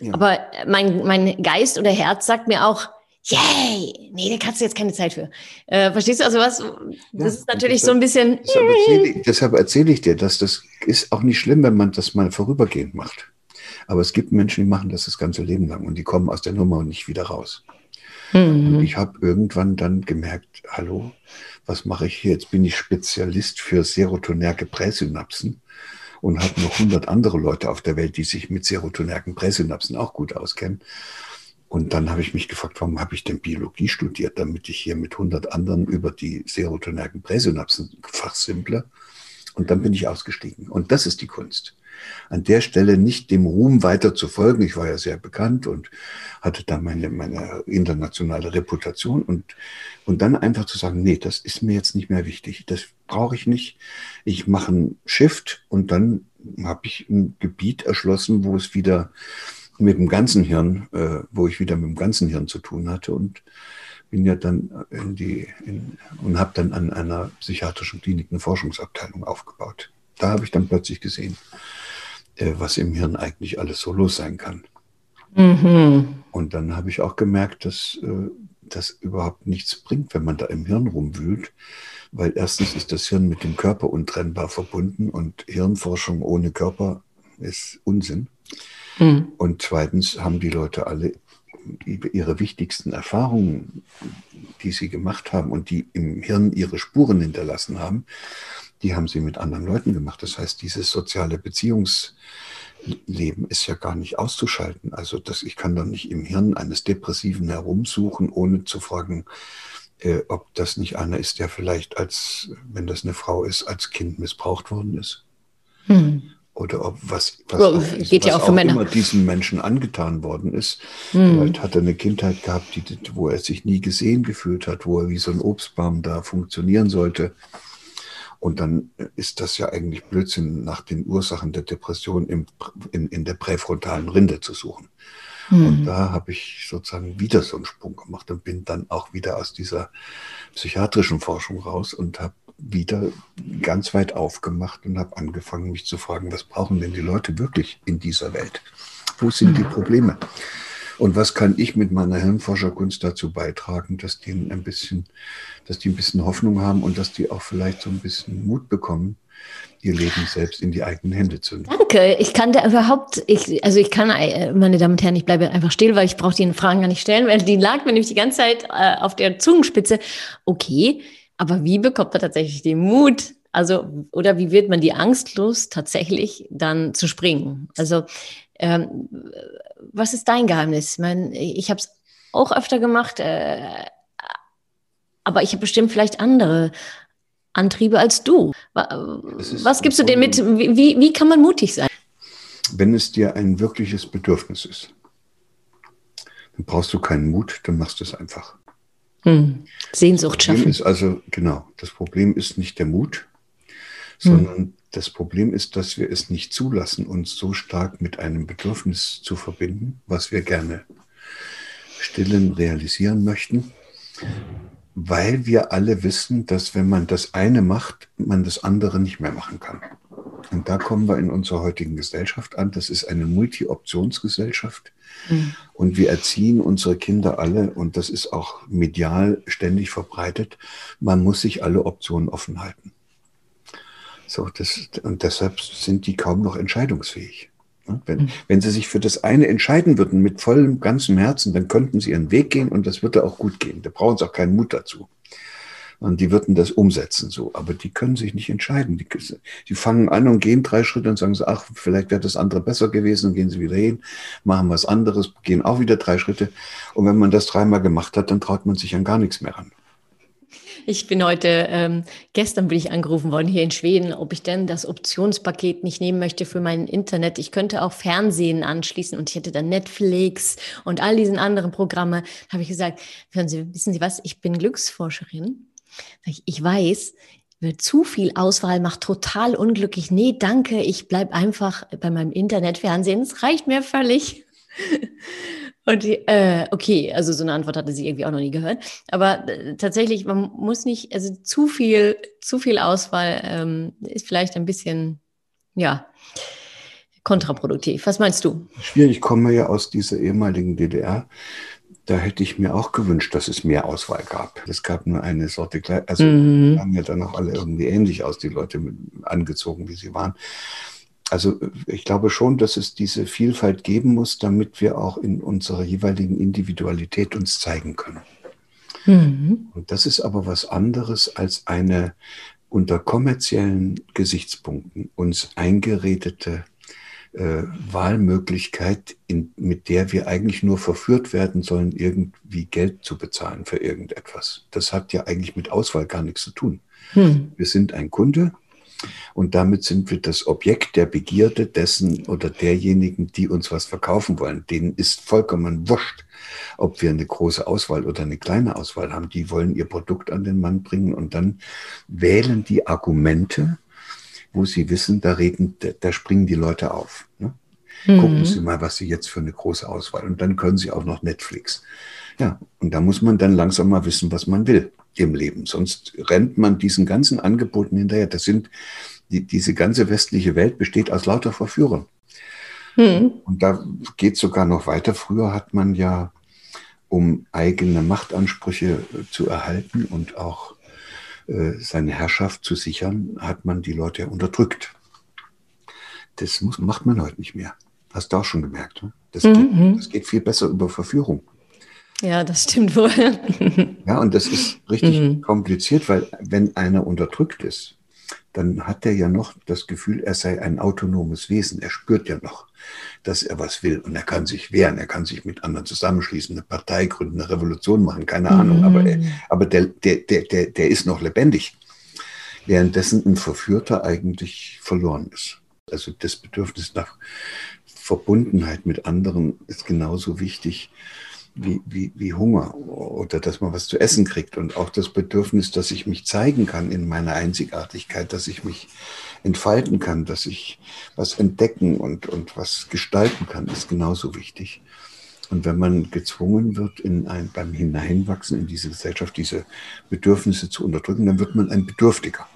B: Ja. Aber mein, mein Geist oder Herz sagt mir auch, yay, nee, da kannst du jetzt keine Zeit für. Äh, verstehst du also was? Das ja, ist natürlich deshalb, so ein bisschen.
A: Deshalb (laughs) erzähle, ich, deshalb erzähle ich dir, dass das ist auch nicht schlimm, wenn man das mal vorübergehend macht. Aber es gibt Menschen, die machen das das ganze Leben lang und die kommen aus der Nummer und nicht wieder raus. Mhm. Und ich habe irgendwann dann gemerkt, hallo, was mache ich hier? Jetzt bin ich Spezialist für serotonerge Präsynapsen und habe noch 100 andere Leute auf der Welt, die sich mit serotonergen Präsynapsen auch gut auskennen. Und dann habe ich mich gefragt, warum habe ich denn Biologie studiert, damit ich hier mit 100 anderen über die serotonergen Präsynapsen fachsimple. Und dann bin ich ausgestiegen. Und das ist die Kunst. An der Stelle nicht dem Ruhm weiter zu folgen. Ich war ja sehr bekannt und hatte da meine, meine internationale Reputation und, und dann einfach zu sagen, nee, das ist mir jetzt nicht mehr wichtig. Das brauche ich nicht. Ich mache einen Shift und dann habe ich ein Gebiet erschlossen, wo es wieder mit dem ganzen Hirn, äh, wo ich wieder mit dem ganzen Hirn zu tun hatte und bin ja dann in die in, und habe dann an einer psychiatrischen Klinik eine Forschungsabteilung aufgebaut. Da habe ich dann plötzlich gesehen, äh, was im Hirn eigentlich alles so los sein kann. Mhm. Und dann habe ich auch gemerkt, dass äh, das überhaupt nichts bringt, wenn man da im Hirn rumwühlt, weil erstens ist das Hirn mit dem Körper untrennbar verbunden und Hirnforschung ohne Körper ist Unsinn. Mhm. Und zweitens haben die Leute alle ihre wichtigsten Erfahrungen, die sie gemacht haben und die im Hirn ihre Spuren hinterlassen haben, die haben sie mit anderen Leuten gemacht. Das heißt, dieses soziale Beziehungsleben ist ja gar nicht auszuschalten. Also das, ich kann doch nicht im Hirn eines Depressiven herumsuchen, ohne zu fragen, äh, ob das nicht einer ist, der vielleicht als, wenn das eine Frau ist, als Kind missbraucht worden ist. Mhm oder ob was, was,
B: oh, auch, geht was ja auch, auch immer
A: diesem Menschen angetan worden ist. Mhm. Vielleicht hat er eine Kindheit gehabt, die, wo er sich nie gesehen gefühlt hat, wo er wie so ein Obstbaum da funktionieren sollte. Und dann ist das ja eigentlich Blödsinn, nach den Ursachen der Depression im, in, in der präfrontalen Rinde zu suchen. Mhm. Und da habe ich sozusagen wieder so einen Sprung gemacht und bin dann auch wieder aus dieser psychiatrischen Forschung raus und habe wieder ganz weit aufgemacht und habe angefangen, mich zu fragen, was brauchen denn die Leute wirklich in dieser Welt? Wo sind die mhm. Probleme? Und was kann ich mit meiner Hirnforscherkunst dazu beitragen, dass die ein bisschen, dass die ein bisschen Hoffnung haben und dass die auch vielleicht so ein bisschen Mut bekommen, ihr Leben selbst in die eigenen Hände zu nehmen.
B: Danke. Ich kann da überhaupt, ich, also ich kann, äh, meine Damen und Herren, ich bleibe einfach still, weil ich brauche die Fragen gar nicht stellen, weil die lag mir nämlich die ganze Zeit äh, auf der Zungenspitze. Okay, aber wie bekommt man tatsächlich den Mut, Also, oder wie wird man die Angst los, tatsächlich dann zu springen? Also, ähm, was ist dein Geheimnis? Ich meine, ich habe es auch öfter gemacht, äh, aber ich habe bestimmt vielleicht andere Antriebe als du. Was gibst du denen mit? Wie, wie kann man mutig sein?
A: Wenn es dir ein wirkliches Bedürfnis ist, dann brauchst du keinen Mut, dann machst du es einfach.
B: Hm. Sehnsucht schaffen.
A: Ist also, genau, das Problem ist nicht der Mut, sondern hm. das Problem ist, dass wir es nicht zulassen, uns so stark mit einem Bedürfnis zu verbinden, was wir gerne stillen realisieren möchten, weil wir alle wissen, dass wenn man das eine macht, man das andere nicht mehr machen kann. Und da kommen wir in unserer heutigen Gesellschaft an. Das ist eine Multi-Optionsgesellschaft. Mhm. Und wir erziehen unsere Kinder alle, und das ist auch medial ständig verbreitet, man muss sich alle Optionen offen halten. So, das, und deshalb sind die kaum noch entscheidungsfähig. Wenn, mhm. wenn sie sich für das eine entscheiden würden mit vollem ganzem Herzen, dann könnten sie ihren Weg gehen und das würde auch gut gehen. Da brauchen sie auch keinen Mut dazu. Und die würden das umsetzen so. Aber die können sich nicht entscheiden. Die, die fangen an und gehen drei Schritte und sagen so, ach, vielleicht wäre das andere besser gewesen. Und gehen sie wieder hin, machen was anderes, gehen auch wieder drei Schritte. Und wenn man das dreimal gemacht hat, dann traut man sich an gar nichts mehr ran.
B: Ich bin heute, ähm, gestern bin ich angerufen worden hier in Schweden, ob ich denn das Optionspaket nicht nehmen möchte für mein Internet. Ich könnte auch Fernsehen anschließen und ich hätte dann Netflix und all diesen anderen Programme. Da habe ich gesagt, hören Sie, wissen Sie was, ich bin Glücksforscherin ich weiß, zu viel Auswahl macht total unglücklich. Nee, danke, ich bleibe einfach bei meinem Internetfernsehen. Es reicht mir völlig. (laughs) Und äh, okay, also so eine Antwort hatte sie irgendwie auch noch nie gehört. Aber äh, tatsächlich, man muss nicht, also zu viel, zu viel Auswahl ähm, ist vielleicht ein bisschen, ja, kontraproduktiv. Was meinst du?
A: Schwierig, ich komme ja aus dieser ehemaligen DDR da hätte ich mir auch gewünscht, dass es mehr Auswahl gab. Es gab nur eine Sorte Kleidung. Also mhm. haben ja dann auch alle irgendwie ähnlich aus, die Leute angezogen, wie sie waren. Also ich glaube schon, dass es diese Vielfalt geben muss, damit wir auch in unserer jeweiligen Individualität uns zeigen können. Mhm. Und das ist aber was anderes als eine unter kommerziellen Gesichtspunkten uns eingeredete äh, Wahlmöglichkeit, in, mit der wir eigentlich nur verführt werden sollen, irgendwie Geld zu bezahlen für irgendetwas. Das hat ja eigentlich mit Auswahl gar nichts zu tun. Hm. Wir sind ein Kunde und damit sind wir das Objekt der Begierde dessen oder derjenigen, die uns was verkaufen wollen. Denen ist vollkommen wurscht, ob wir eine große Auswahl oder eine kleine Auswahl haben. Die wollen ihr Produkt an den Mann bringen und dann wählen die Argumente, wo sie wissen, da reden, da, da springen die Leute auf. Ne? Mhm. Gucken Sie mal, was Sie jetzt für eine große Auswahl. Und dann können Sie auch noch Netflix. Ja, und da muss man dann langsam mal wissen, was man will im Leben. Sonst rennt man diesen ganzen Angeboten hinterher. Das sind, die, diese ganze westliche Welt besteht aus lauter Verführern. Mhm. Und da geht es sogar noch weiter. Früher hat man ja, um eigene Machtansprüche zu erhalten und auch äh, seine Herrschaft zu sichern, hat man die Leute ja unterdrückt. Das muss, macht man heute nicht mehr. Hast du auch schon gemerkt. Ne? Das, mhm. geht, das geht viel besser über Verführung.
B: Ja, das stimmt wohl. (laughs)
A: ja, und das ist richtig mhm. kompliziert, weil wenn einer unterdrückt ist, dann hat er ja noch das Gefühl, er sei ein autonomes Wesen. Er spürt ja noch, dass er was will und er kann sich wehren, er kann sich mit anderen zusammenschließen, eine Partei gründen, eine Revolution machen, keine mhm. Ahnung. Aber, er, aber der, der, der, der ist noch lebendig, währenddessen ein Verführter eigentlich verloren ist. Also das Bedürfnis nach Verbundenheit mit anderen ist genauso wichtig wie, wie, wie Hunger oder dass man was zu essen kriegt und auch das Bedürfnis, dass ich mich zeigen kann in meiner Einzigartigkeit, dass ich mich entfalten kann, dass ich was entdecken und, und was gestalten kann, ist genauso wichtig. Und wenn man gezwungen wird, in ein, beim Hineinwachsen in diese Gesellschaft diese Bedürfnisse zu unterdrücken, dann wird man ein Bedürftiger.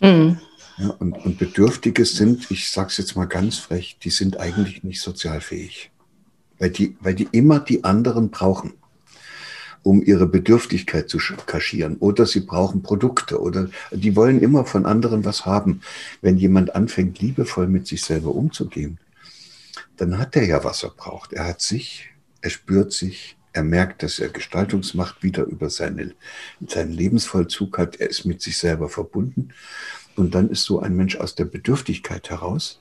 A: Mhm. Ja, und, und Bedürftige sind, ich sage es jetzt mal ganz frech, die sind eigentlich nicht sozialfähig weil die, weil die immer die anderen brauchen, um ihre Bedürftigkeit zu kaschieren. Oder sie brauchen Produkte oder die wollen immer von anderen was haben. Wenn jemand anfängt, liebevoll mit sich selber umzugehen, dann hat er ja, was er braucht. Er hat sich, er spürt sich, Er merkt, dass er Gestaltungsmacht wieder über seine, seinen Lebensvollzug hat. Er ist mit sich selber verbunden. Und dann ist so ein Mensch aus der Bedürftigkeit heraus.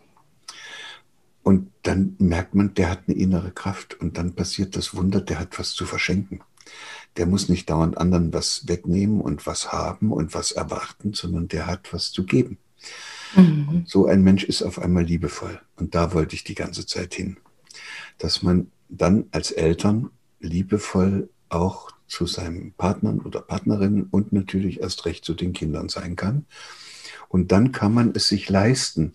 A: Und dann merkt man, der hat eine innere Kraft. Und dann passiert das Wunder, der hat was zu verschenken. Der muss nicht dauernd anderen was wegnehmen und was haben und was erwarten, sondern der hat was zu geben. Mhm. So ein Mensch ist auf einmal liebevoll. Und da wollte ich die ganze Zeit hin. Dass man dann als Eltern liebevoll auch zu seinen Partnern oder Partnerinnen und natürlich erst recht zu den Kindern sein kann. Und dann kann man es sich leisten,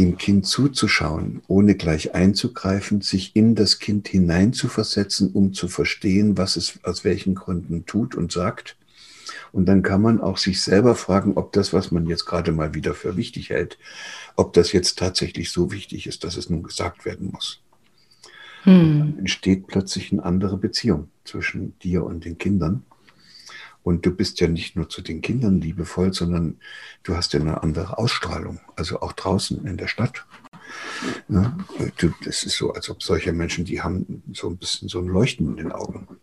A: dem Kind zuzuschauen, ohne gleich einzugreifen, sich in das Kind hineinzuversetzen, um zu verstehen, was es aus welchen Gründen tut und sagt. Und dann kann man auch sich selber fragen, ob das, was man jetzt gerade mal wieder für wichtig hält, ob das jetzt tatsächlich so wichtig ist, dass es nun gesagt werden muss. Hm. Dann entsteht plötzlich eine andere Beziehung zwischen dir und den Kindern. Und du bist ja nicht nur zu den Kindern liebevoll, sondern du hast ja eine andere Ausstrahlung, also auch draußen in der Stadt. Ja, du, das ist so, als ob solche Menschen, die haben so ein bisschen so ein Leuchten in den Augen. (laughs)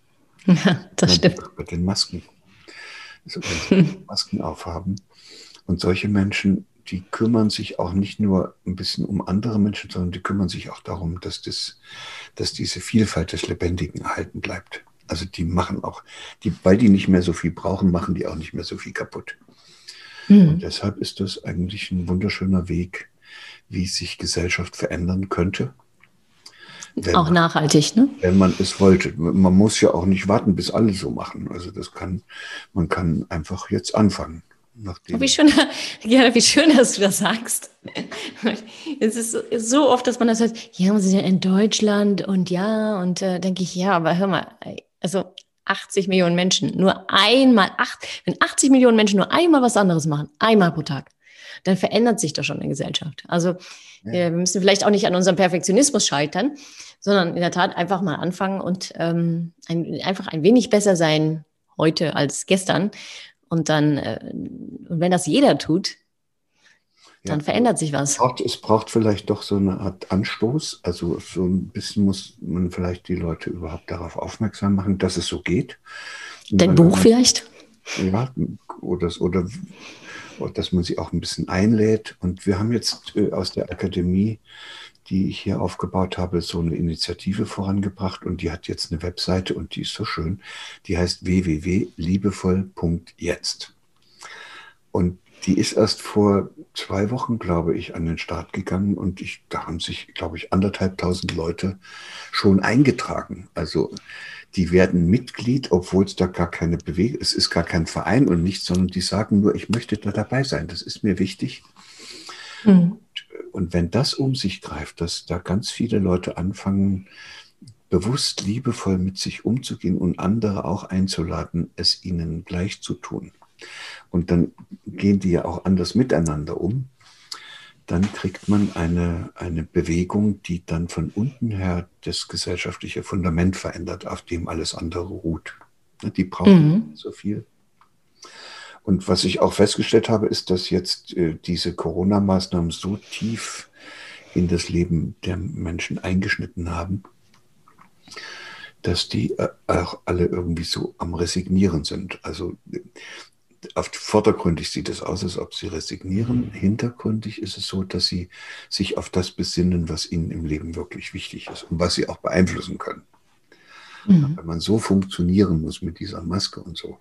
B: Ja, das stimmt.
A: Mit den Masken. Also, wenn sie (laughs) Masken aufhaben. Und solche Menschen, die kümmern sich auch nicht nur ein bisschen um andere Menschen, sondern die kümmern sich auch darum, dass, das, dass diese Vielfalt des Lebendigen erhalten bleibt. Also die machen auch, die, weil die nicht mehr so viel brauchen, machen die auch nicht mehr so viel kaputt. Mhm. Und deshalb ist das eigentlich ein wunderschöner Weg, wie sich Gesellschaft verändern könnte.
B: auch man, nachhaltig, ne?
A: Wenn man es wollte. Man muss ja auch nicht warten, bis alle so machen. Also das kann, man kann einfach jetzt anfangen.
B: Nachdem wie schön, (laughs) ja, wie schön, dass du das sagst. Es ist so, so oft, dass man das sagt, ja, wir sind ja in Deutschland und ja, und äh, denke ich, ja, aber hör mal, also 80 Millionen Menschen, nur einmal, acht, wenn 80 Millionen Menschen nur einmal was anderes machen, einmal pro Tag, dann verändert sich doch schon eine Gesellschaft. Also ja. wir müssen vielleicht auch nicht an unserem Perfektionismus scheitern, sondern in der Tat einfach mal anfangen und ähm, ein, einfach ein wenig besser sein heute als gestern und dann, äh, wenn das jeder tut, dann ja, verändert sich was.
A: Es braucht, es braucht vielleicht doch so eine Art Anstoß. Also so ein bisschen muss man vielleicht die Leute überhaupt darauf aufmerksam machen, dass es so geht.
B: Dein Buch man, vielleicht?
A: Ja, oder, oder, oder dass man sie auch ein bisschen einlädt. Und wir haben jetzt äh, aus der Akademie die ich hier aufgebaut habe, so eine Initiative vorangebracht und die hat jetzt eine Webseite und die ist so schön. Die heißt www.liebevoll.jetzt. Und die ist erst vor zwei Wochen, glaube ich, an den Start gegangen und ich, da haben sich, glaube ich, anderthalbtausend Leute schon eingetragen. Also die werden Mitglied, obwohl es da gar keine Bewegung, es ist gar kein Verein und nichts, sondern die sagen nur, ich möchte da dabei sein. Das ist mir wichtig. Mhm. Und wenn das um sich greift, dass da ganz viele Leute anfangen, bewusst liebevoll mit sich umzugehen und andere auch einzuladen, es ihnen gleich zu tun. Und dann gehen die ja auch anders miteinander um. Dann kriegt man eine, eine Bewegung, die dann von unten her das gesellschaftliche Fundament verändert, auf dem alles andere ruht. Die brauchen mhm. so viel. Und was ich auch festgestellt habe, ist, dass jetzt äh, diese Corona-Maßnahmen so tief in das Leben der Menschen eingeschnitten haben, dass die äh, auch alle irgendwie so am Resignieren sind. Also auf vordergründig sieht es aus, als ob sie resignieren. Hintergründig ist es so, dass sie sich auf das besinnen, was ihnen im Leben wirklich wichtig ist und was sie auch beeinflussen können. Mhm. Wenn man so funktionieren muss mit dieser Maske und so,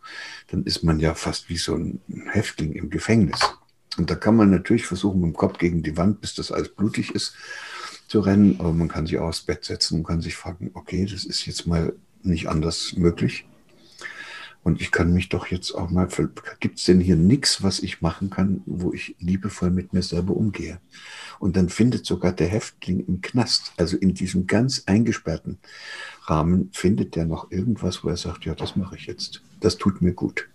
A: dann ist man ja fast wie so ein Häftling im Gefängnis. Und da kann man natürlich versuchen, mit dem Kopf gegen die Wand, bis das alles blutig ist, zu rennen. Aber man kann sich auch aufs Bett setzen und kann sich fragen, okay, das ist jetzt mal nicht anders möglich. Und ich kann mich doch jetzt auch mal, gibt es denn hier nichts, was ich machen kann, wo ich liebevoll mit mir selber umgehe? Und dann findet sogar der Häftling im Knast, also in diesem ganz eingesperrten Rahmen, findet der noch irgendwas, wo er sagt, ja, das mache ich jetzt. Das tut mir gut.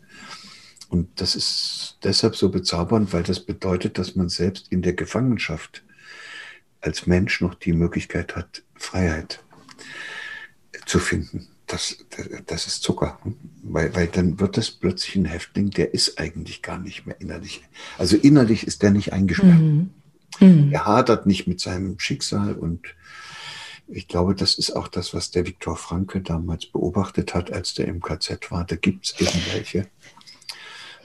A: Und das ist deshalb so bezaubernd, weil das bedeutet, dass man selbst in der Gefangenschaft als Mensch noch die Möglichkeit hat, Freiheit zu finden das, das ist Zucker. Weil, weil dann wird das plötzlich ein Häftling, der ist eigentlich gar nicht mehr innerlich. Also innerlich ist der nicht eingesperrt. Mhm. Mhm. Er hadert nicht mit seinem Schicksal und ich glaube, das ist auch das, was der Viktor Franke damals beobachtet hat, als der im KZ war. Da gibt es irgendwelche.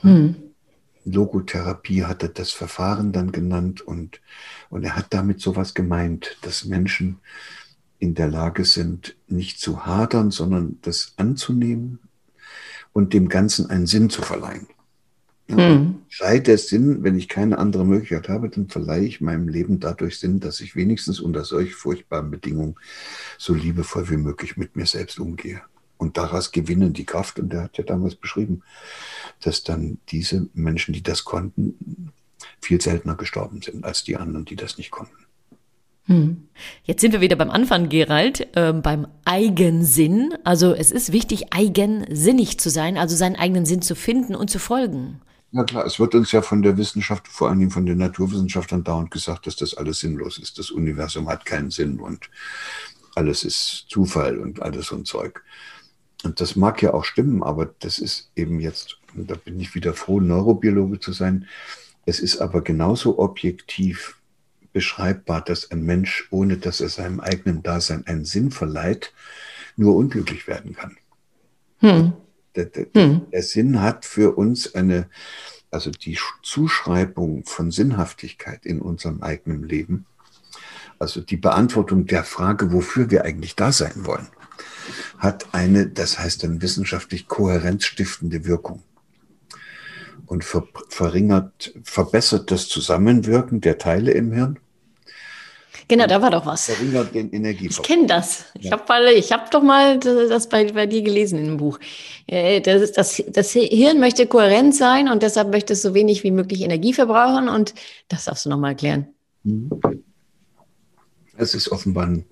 A: Hm. Logotherapie hat er das Verfahren dann genannt und, und er hat damit sowas gemeint, dass Menschen in der Lage sind, nicht zu hadern, sondern das anzunehmen und dem Ganzen einen Sinn zu verleihen. Mhm. Sei der Sinn, wenn ich keine andere Möglichkeit habe, dann verleihe ich meinem Leben dadurch Sinn, dass ich wenigstens unter solch furchtbaren Bedingungen so liebevoll wie möglich mit mir selbst umgehe. Und daraus gewinnen die Kraft. Und er hat ja damals beschrieben, dass dann diese Menschen, die das konnten, viel seltener gestorben sind als die anderen, die das nicht konnten.
B: Hm. Jetzt sind wir wieder beim Anfang, Gerald, äh, beim Eigensinn. Also es ist wichtig, eigensinnig zu sein, also seinen eigenen Sinn zu finden und zu folgen.
A: Na klar, es wird uns ja von der Wissenschaft, vor allem von den Naturwissenschaftlern dauernd gesagt, dass das alles sinnlos ist. Das Universum hat keinen Sinn und alles ist Zufall und alles ein Zeug. Und das mag ja auch stimmen, aber das ist eben jetzt, und da bin ich wieder froh, Neurobiologe zu sein. Es ist aber genauso objektiv beschreibbar, dass ein Mensch, ohne dass er seinem eigenen Dasein einen Sinn verleiht, nur unglücklich werden kann. Hm. Der, der, hm. der Sinn hat für uns eine, also die Zuschreibung von Sinnhaftigkeit in unserem eigenen Leben, also die Beantwortung der Frage, wofür wir eigentlich da sein wollen, hat eine, das heißt dann wissenschaftlich kohärenzstiftende Wirkung und ver verringert, verbessert das Zusammenwirken der Teile im Hirn
B: Genau, da war doch was.
A: Verringert den
B: Ich kenne das. Ich ja. habe hab doch mal das bei, bei dir gelesen in dem Buch. Äh, das, das, das Hirn möchte kohärent sein und deshalb möchte es so wenig wie möglich Energie verbrauchen und das darfst du nochmal erklären. Mhm.
A: Es ist offenbar ein,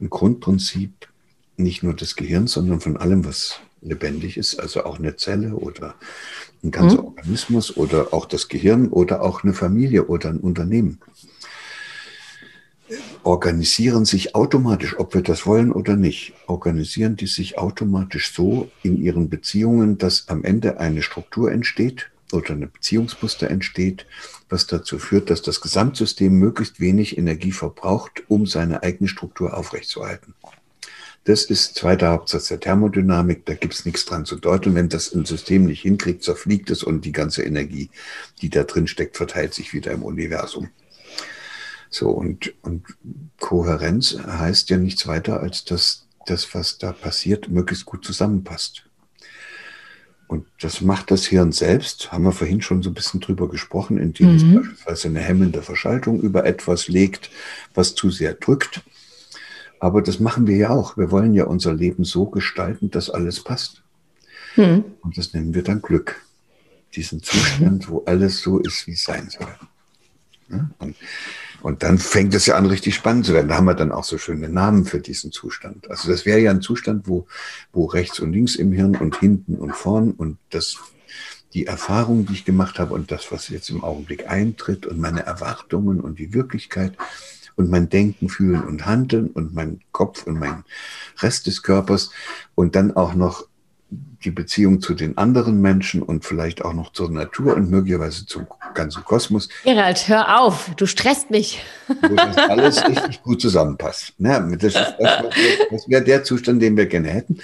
A: ein Grundprinzip nicht nur des Gehirns, sondern von allem, was lebendig ist, also auch eine Zelle oder ein ganzer mhm. Organismus oder auch das Gehirn oder auch eine Familie oder ein Unternehmen organisieren sich automatisch, ob wir das wollen oder nicht, organisieren die sich automatisch so in ihren Beziehungen, dass am Ende eine Struktur entsteht oder eine Beziehungsmuster entsteht, was dazu führt, dass das Gesamtsystem möglichst wenig Energie verbraucht, um seine eigene Struktur aufrechtzuerhalten. Das ist zweiter Hauptsatz der Thermodynamik, da gibt es nichts dran zu deuten. Wenn das ein System nicht hinkriegt, zerfliegt es und die ganze Energie, die da drin steckt, verteilt sich wieder im Universum. So, und, und Kohärenz heißt ja nichts weiter, als dass das, was da passiert, möglichst gut zusammenpasst. Und das macht das Hirn selbst, haben wir vorhin schon so ein bisschen drüber gesprochen, indem mhm. es beispielsweise eine hemmende Verschaltung über etwas legt, was zu sehr drückt. Aber das machen wir ja auch. Wir wollen ja unser Leben so gestalten, dass alles passt. Mhm. Und das nennen wir dann Glück. Diesen Zustand, wo alles so ist, wie es sein soll. Und und dann fängt es ja an, richtig spannend zu werden. Da haben wir dann auch so schöne Namen für diesen Zustand. Also das wäre ja ein Zustand, wo, wo rechts und links im Hirn und hinten und vorn und das, die Erfahrung, die ich gemacht habe und das, was jetzt im Augenblick eintritt und meine Erwartungen und die Wirklichkeit und mein Denken, Fühlen und Handeln und mein Kopf und mein Rest des Körpers und dann auch noch die Beziehung zu den anderen Menschen und vielleicht auch noch zur Natur und möglicherweise zum ganzen Kosmos.
B: Gerald, hör auf, du stresst mich.
A: Wo das alles richtig gut zusammenpasst. Ja, das, das, das wäre der Zustand, den wir gerne hätten.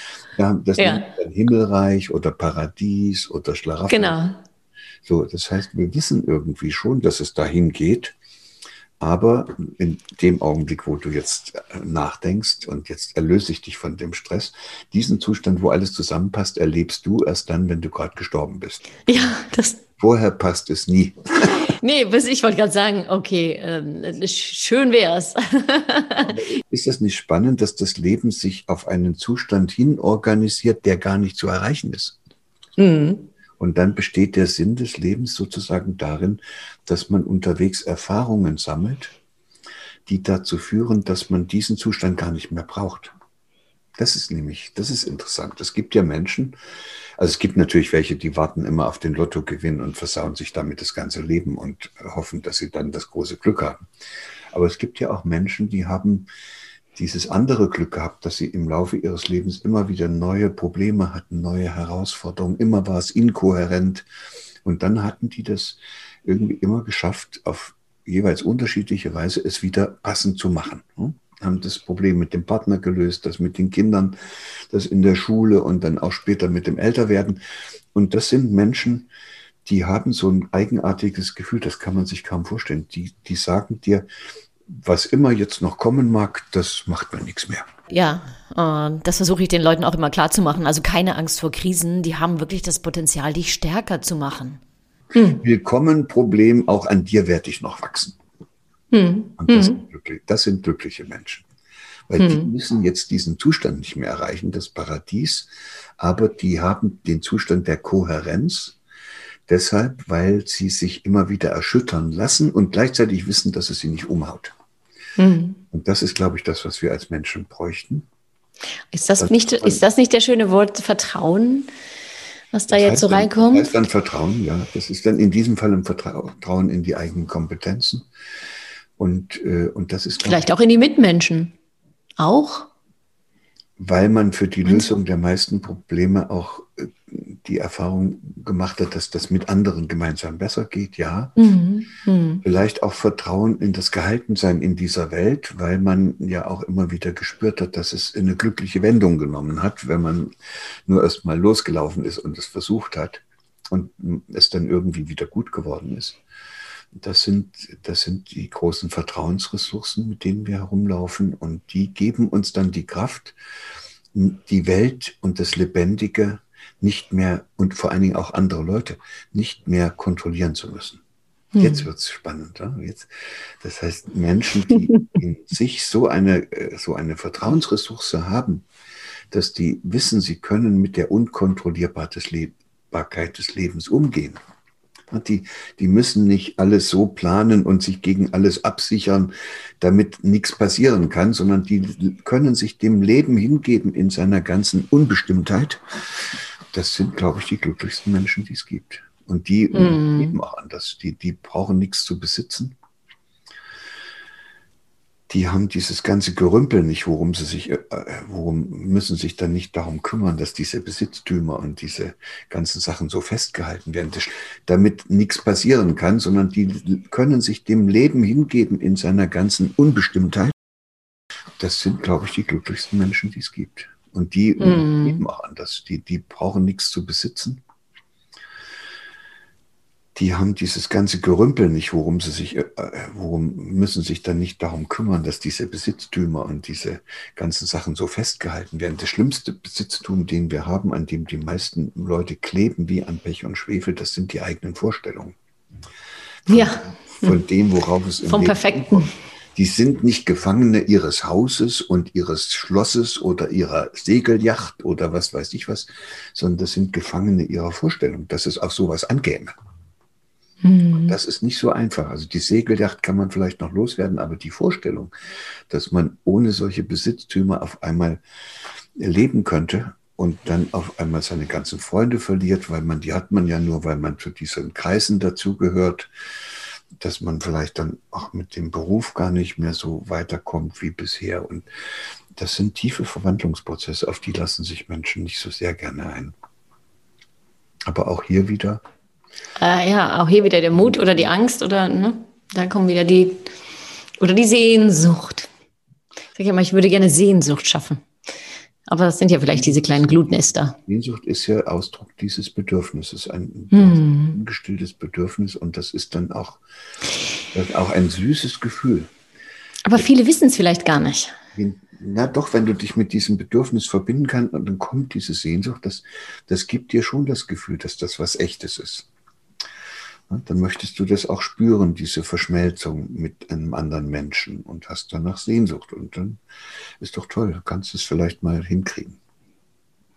A: Das ja. ein Himmelreich oder Paradies oder Schlaraffen.
B: Genau.
A: So, das heißt, wir wissen irgendwie schon, dass es dahin geht. Aber in dem Augenblick, wo du jetzt äh, nachdenkst und jetzt erlöse ich dich von dem Stress, diesen Zustand, wo alles zusammenpasst, erlebst du erst dann, wenn du gerade gestorben bist.
B: Ja, das.
A: Vorher passt es nie. (laughs)
B: nee, bis ich wollte gerade sagen, okay, äh, schön wär's. (laughs)
A: ist das nicht spannend, dass das Leben sich auf einen Zustand hin organisiert, der gar nicht zu erreichen ist? Mhm. Und dann besteht der Sinn des Lebens sozusagen darin, dass man unterwegs Erfahrungen sammelt, die dazu führen, dass man diesen Zustand gar nicht mehr braucht. Das ist nämlich, das ist interessant. Es gibt ja Menschen, also es gibt natürlich welche, die warten immer auf den Lottogewinn und versauen sich damit das ganze Leben und hoffen, dass sie dann das große Glück haben. Aber es gibt ja auch Menschen, die haben dieses andere Glück gehabt, dass sie im Laufe ihres Lebens immer wieder neue Probleme hatten, neue Herausforderungen, immer war es inkohärent. Und dann hatten die das irgendwie immer geschafft, auf jeweils unterschiedliche Weise es wieder passend zu machen. haben das Problem mit dem Partner gelöst, das mit den Kindern, das in der Schule und dann auch später mit dem Älterwerden. Und das sind Menschen, die haben so ein eigenartiges Gefühl, das kann man sich kaum vorstellen. Die, die sagen dir, was immer jetzt noch kommen mag, das macht mir nichts mehr.
B: Ja, das versuche ich den Leuten auch immer klar zu machen. Also keine Angst vor Krisen, die haben wirklich das Potenzial, dich stärker zu machen.
A: Hm. Willkommen, Problem, auch an dir werde ich noch wachsen. Hm. Und das, hm. sind glücklich, das, sind glückliche Menschen. Weil die hm. müssen jetzt diesen Zustand nicht mehr erreichen, das Paradies, aber die haben den Zustand der Kohärenz, deshalb, weil sie sich immer wieder erschüttern lassen und gleichzeitig wissen, dass es sie nicht umhaut. Mhm. Und das ist, glaube ich, das, was wir als Menschen bräuchten.
B: Ist das, das nicht, ist das nicht der schöne Wort Vertrauen, was da jetzt so dann, reinkommt?
A: Das heißt dann Vertrauen, ja. Das ist dann in diesem Fall ein Vertrauen in die eigenen Kompetenzen. Und, äh, und das ist.
B: Vielleicht auch in die Mitmenschen. Auch?
A: Weil man für die Lösung der meisten Probleme auch äh, die Erfahrung gemacht hat, dass das mit anderen gemeinsam besser geht, ja. Mhm. Mhm. Vielleicht auch Vertrauen in das Gehaltensein in dieser Welt, weil man ja auch immer wieder gespürt hat, dass es eine glückliche Wendung genommen hat, wenn man nur erst mal losgelaufen ist und es versucht hat und es dann irgendwie wieder gut geworden ist. Das sind, das sind die großen Vertrauensressourcen, mit denen wir herumlaufen und die geben uns dann die Kraft, die Welt und das Lebendige nicht mehr und vor allen Dingen auch andere Leute nicht mehr kontrollieren zu müssen. Hm. Jetzt wird's spannend. Ja? Jetzt, das heißt, Menschen, die (laughs) in sich so eine, so eine Vertrauensressource haben, dass die wissen, sie können mit der Unkontrollierbarkeit des Lebens umgehen die, die müssen nicht alles so planen und sich gegen alles absichern, damit nichts passieren kann, sondern die können sich dem Leben hingeben in seiner ganzen Unbestimmtheit. Das sind, glaube ich, die glücklichsten Menschen, die es gibt. Und die mm. leben auch anders. Die, die brauchen nichts zu besitzen die haben dieses ganze Gerümpel nicht, worum sie sich, äh, worum müssen sich dann nicht darum kümmern, dass diese Besitztümer und diese ganzen Sachen so festgehalten werden, damit nichts passieren kann, sondern die können sich dem Leben hingeben in seiner ganzen Unbestimmtheit. Das sind, glaube ich, die glücklichsten Menschen, die es gibt. Und die mm. leben auch anders. Die, die brauchen nichts zu besitzen die haben dieses ganze Gerümpel nicht, worum sie sich, äh, worum müssen sich dann nicht darum kümmern, dass diese Besitztümer und diese ganzen Sachen so festgehalten werden. Das schlimmste Besitztum, den wir haben, an dem die meisten Leute kleben wie an Pech und Schwefel, das sind die eigenen Vorstellungen.
B: Von, ja.
A: Von dem, worauf es
B: im Vom Leben Perfekten. Kommt.
A: Die sind nicht Gefangene ihres Hauses und ihres Schlosses oder ihrer Segelyacht oder was weiß ich was, sondern das sind Gefangene ihrer Vorstellung, dass es auf sowas ankäme. Mhm. Das ist nicht so einfach. Also die Segelyacht kann man vielleicht noch loswerden, aber die Vorstellung, dass man ohne solche Besitztümer auf einmal leben könnte und dann auf einmal seine ganzen Freunde verliert, weil man, die hat man ja nur, weil man zu diesen Kreisen dazugehört, dass man vielleicht dann auch mit dem Beruf gar nicht mehr so weiterkommt wie bisher. Und das sind tiefe Verwandlungsprozesse, auf die lassen sich Menschen nicht so sehr gerne ein. Aber auch hier wieder
B: äh, ja, auch hier wieder der Mut oder die Angst oder ne? da kommen wieder die oder die Sehnsucht. Ich sage immer, ich würde gerne Sehnsucht schaffen. Aber das sind ja vielleicht diese kleinen Glutnester.
A: Sehnsucht ist ja Ausdruck dieses Bedürfnisses, ein hm. ungestilltes Bedürfnis und das ist dann auch, auch ein süßes Gefühl.
B: Aber viele wissen es vielleicht gar nicht.
A: Na doch, wenn du dich mit diesem Bedürfnis verbinden kannst und dann kommt diese Sehnsucht, das, das gibt dir schon das Gefühl, dass das was Echtes ist dann möchtest du das auch spüren, diese Verschmelzung mit einem anderen Menschen und hast danach Sehnsucht. Und dann ist doch toll, du kannst es vielleicht mal hinkriegen.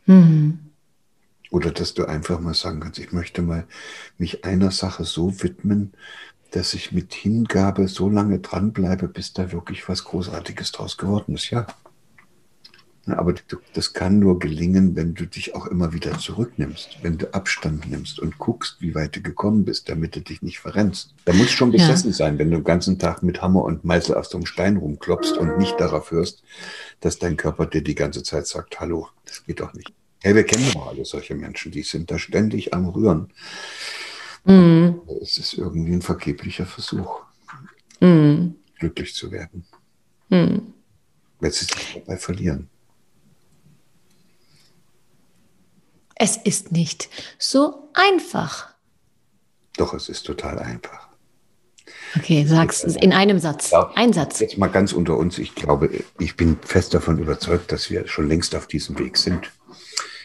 A: Mhm. Oder dass du einfach mal sagen kannst, ich möchte mal mich einer Sache so widmen, dass ich mit Hingabe so lange dranbleibe, bis da wirklich was Großartiges draus geworden ist. Ja, aber das kann nur gelingen, wenn du dich auch immer wieder zurücknimmst, wenn du Abstand nimmst und guckst, wie weit du gekommen bist, damit du dich nicht verrennst. Da muss schon besessen ja. sein, wenn du den ganzen Tag mit Hammer und Meißel auf so einem Stein rumklopfst und nicht darauf hörst, dass dein Körper dir die ganze Zeit sagt, hallo, das geht doch nicht. Hey, wir kennen doch alle solche Menschen, die sind da ständig am Rühren. Mhm. Es ist irgendwie ein vergeblicher Versuch, mhm. glücklich zu werden. Mhm. weil sie sich dabei verlieren.
B: Es ist nicht so einfach.
A: Doch, es ist total einfach.
B: Okay, sag's in einem Satz. Ja, Ein Satz.
A: Jetzt mal ganz unter uns. Ich glaube, ich bin fest davon überzeugt, dass wir schon längst auf diesem Weg sind.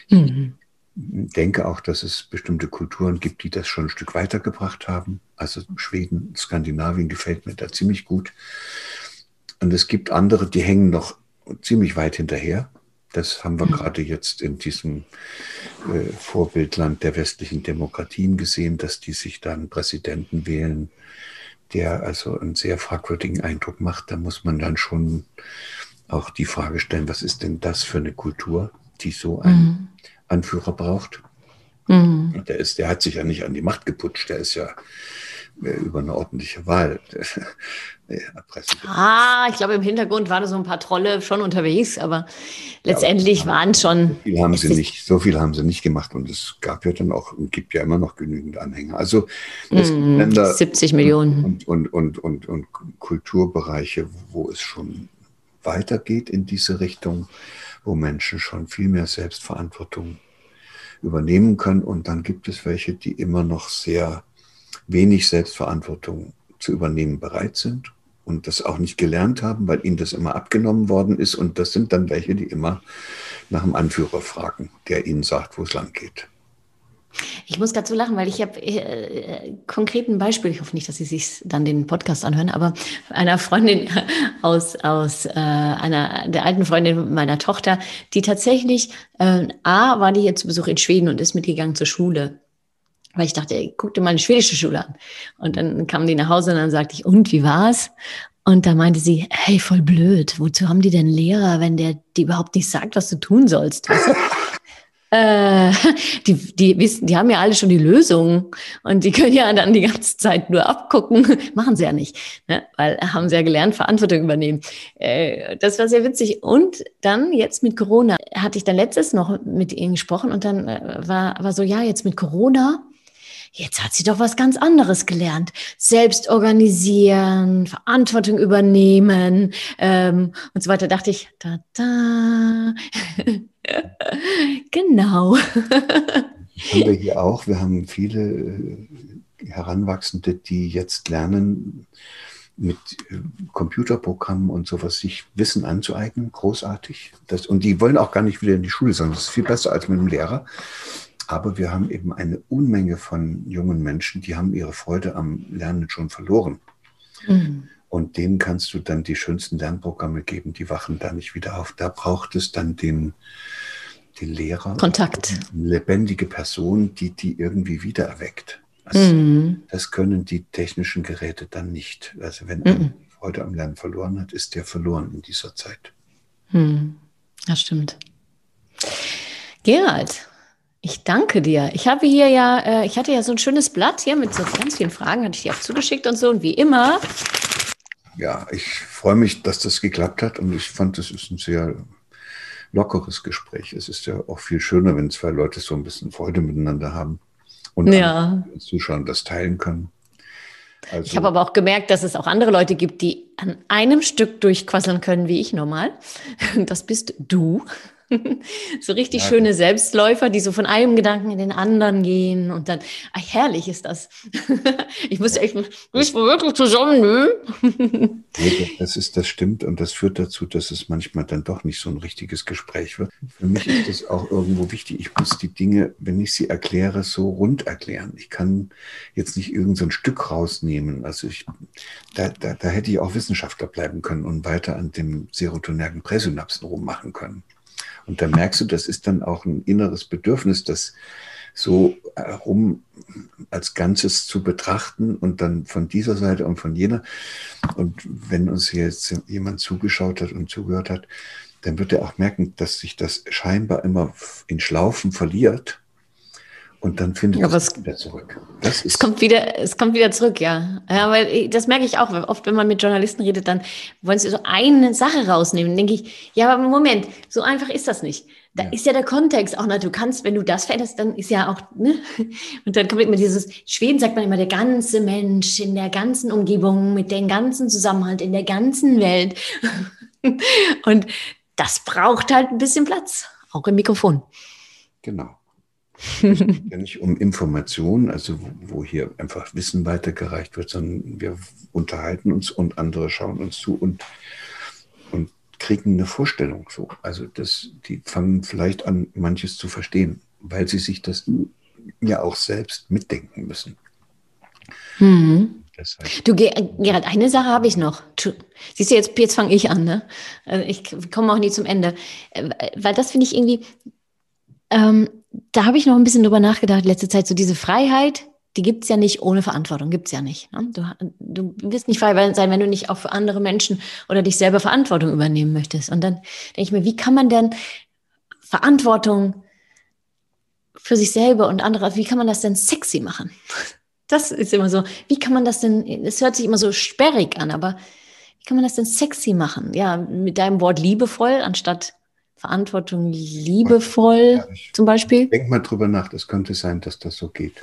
A: Mhm. Ich denke auch, dass es bestimmte Kulturen gibt, die das schon ein Stück weitergebracht haben. Also Schweden, Skandinavien gefällt mir da ziemlich gut. Und es gibt andere, die hängen noch ziemlich weit hinterher. Das haben wir mhm. gerade jetzt in diesem äh, Vorbildland der westlichen Demokratien gesehen, dass die sich dann Präsidenten wählen, der also einen sehr fragwürdigen Eindruck macht. Da muss man dann schon auch die Frage stellen, was ist denn das für eine Kultur, die so einen mhm. Anführer braucht? Mhm. Der, ist, der hat sich ja nicht an die Macht geputscht, der ist ja über eine ordentliche Wahl (laughs)
B: Ah, ich glaube, im Hintergrund waren so ein paar Trolle schon unterwegs, aber letztendlich ja, waren schon.
A: So viel haben sie nicht, so viel haben sie nicht gemacht und es gab ja dann auch und gibt ja immer noch genügend Anhänger. Also
B: mm, Länder 70 Millionen
A: und, und, und, und, und Kulturbereiche, wo es schon weitergeht in diese Richtung, wo Menschen schon viel mehr Selbstverantwortung übernehmen können. Und dann gibt es welche, die immer noch sehr wenig Selbstverantwortung zu übernehmen bereit sind und das auch nicht gelernt haben, weil ihnen das immer abgenommen worden ist. Und das sind dann welche, die immer nach dem Anführer fragen, der ihnen sagt, wo es lang geht.
B: Ich muss so lachen, weil ich habe äh, konkret ein Beispiel, ich hoffe nicht, dass Sie sich dann den Podcast anhören, aber einer Freundin (laughs) aus, aus äh, einer der alten Freundin meiner Tochter, die tatsächlich, äh, A, war die hier zu Besuch in Schweden und ist mitgegangen zur Schule weil ich dachte, ey, guck dir mal eine schwedische Schule an. Und dann kam die nach Hause und dann sagte ich, und wie war's? Und da meinte sie, hey, voll blöd. Wozu haben die denn Lehrer, wenn der die überhaupt nicht sagt, was du tun sollst? Weißt (laughs) du? äh, die, die wissen, die haben ja alle schon die Lösung und die können ja dann die ganze Zeit nur abgucken. (laughs) Machen sie ja nicht, ne? weil haben sie ja gelernt, Verantwortung übernehmen. Äh, das war sehr witzig. Und dann jetzt mit Corona hatte ich dann letztes noch mit ihnen gesprochen und dann äh, war, war so, ja, jetzt mit Corona Jetzt hat sie doch was ganz anderes gelernt. Selbst organisieren, Verantwortung übernehmen ähm, und so weiter. Dachte ich, da, da. (laughs) genau.
A: haben wir hier auch. Wir haben viele äh, Heranwachsende, die jetzt lernen, mit äh, Computerprogrammen und sowas sich Wissen anzueignen. Großartig. Das, und die wollen auch gar nicht wieder in die Schule, sondern das ist viel besser als mit einem Lehrer. Aber wir haben eben eine Unmenge von jungen Menschen, die haben ihre Freude am Lernen schon verloren. Mhm. Und denen kannst du dann die schönsten Lernprogramme geben, die wachen da nicht wieder auf. Da braucht es dann den, den Lehrer.
B: Kontakt.
A: Eine lebendige Person, die die irgendwie wieder erweckt. Also mhm. Das können die technischen Geräte dann nicht. Also wenn mhm. Freude am Lernen verloren hat, ist der verloren in dieser Zeit.
B: Mhm. Das stimmt. Gerald, ich danke dir. Ich habe hier ja, äh, ich hatte ja so ein schönes Blatt hier mit so ganz vielen Fragen, hatte ich dir auch zugeschickt und so. Und wie immer.
A: Ja, ich freue mich, dass das geklappt hat und ich fand, das ist ein sehr lockeres Gespräch. Es ist ja auch viel schöner, wenn zwei Leute so ein bisschen Freude miteinander haben und
B: ja.
A: Zuschauern das teilen können.
B: Also, ich habe aber auch gemerkt, dass es auch andere Leute gibt, die an einem Stück durchquasseln können, wie ich normal. (laughs) Das bist du. (laughs) so richtig ja, schöne Selbstläufer, die so von einem Gedanken in den anderen gehen und dann, ach, herrlich ist das. (laughs) ich muss echt, müssen wir wirklich zusammen, (laughs) nö?
A: das ist, das stimmt und das führt dazu, dass es manchmal dann doch nicht so ein richtiges Gespräch wird. Für mich ist das auch irgendwo wichtig. Ich muss die Dinge, wenn ich sie erkläre, so rund erklären. Ich kann jetzt nicht irgendein so Stück rausnehmen. Also ich, da, da, da hätte ich auch Wissenschaftler bleiben können und weiter an dem serotonergen Präsynapsen rummachen können. Und da merkst du, das ist dann auch ein inneres Bedürfnis, das so herum als Ganzes zu betrachten und dann von dieser Seite und von jener. Und wenn uns jetzt jemand zugeschaut hat und zugehört hat, dann wird er auch merken, dass sich das scheinbar immer in Schlaufen verliert und dann findet
B: ja, es wieder zurück. Das es kommt wieder, es kommt wieder zurück, ja. Ja, weil das merke ich auch. Oft, wenn man mit Journalisten redet, dann wollen sie so eine Sache rausnehmen. Dann denke ich, ja, aber Moment, so einfach ist das nicht. Da ja. ist ja der Kontext auch, na, du kannst, wenn du das veränderst, dann ist ja auch, ne? Und dann kommt immer dieses, Schweden sagt man immer, der ganze Mensch in der ganzen Umgebung, mit dem ganzen Zusammenhalt, in der ganzen Welt. (laughs) Und das braucht halt ein bisschen Platz, auch im Mikrofon.
A: Genau. Es geht ja nicht um Information, also wo hier einfach Wissen weitergereicht wird, sondern wir unterhalten uns und andere schauen uns zu und, und kriegen eine Vorstellung so. Also das, die fangen vielleicht an, manches zu verstehen, weil sie sich das ja auch selbst mitdenken müssen.
B: Mhm. Du, Gerhard, eine Sache habe ich noch. Siehst du, jetzt, jetzt fange ich an, ne? Also ich komme auch nie zum Ende. Äh, weil das finde ich irgendwie, ähm, da habe ich noch ein bisschen drüber nachgedacht, letzte Zeit, so diese Freiheit, die gibt es ja nicht ohne Verantwortung, gibt es ja nicht. Ne? Du, du wirst nicht frei sein, wenn du nicht auch für andere Menschen oder dich selber Verantwortung übernehmen möchtest. Und dann denke ich mir, wie kann man denn Verantwortung für sich selber und andere, wie kann man das denn sexy machen? (laughs) Das ist immer so, wie kann man das denn, es hört sich immer so sperrig an, aber wie kann man das denn sexy machen? Ja, mit deinem Wort liebevoll anstatt Verantwortung liebevoll ja, zum Beispiel?
A: Denk mal drüber nach, es könnte sein, dass das so geht.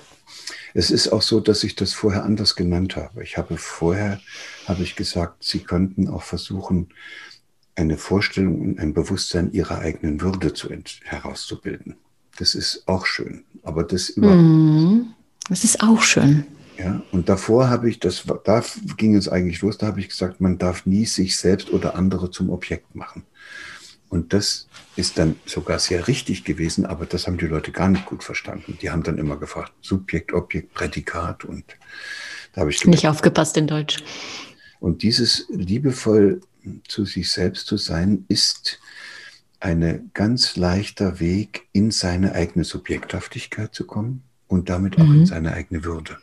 A: Es ist auch so, dass ich das vorher anders genannt habe. Ich habe vorher, habe ich gesagt, Sie könnten auch versuchen, eine Vorstellung und ein Bewusstsein Ihrer eigenen Würde zu herauszubilden. Das ist auch schön. Aber das über.
B: Mm, das ist auch schön.
A: Ja, und davor habe ich, das, da ging es eigentlich los, da habe ich gesagt, man darf nie sich selbst oder andere zum Objekt machen. Und das ist dann sogar sehr richtig gewesen, aber das haben die Leute gar nicht gut verstanden. Die haben dann immer gefragt, Subjekt, Objekt, Prädikat und da habe ich
B: gedacht, nicht aufgepasst in Deutsch.
A: Und dieses liebevoll zu sich selbst zu sein, ist ein ganz leichter Weg, in seine eigene Subjekthaftigkeit zu kommen und damit auch mhm. in seine eigene Würde.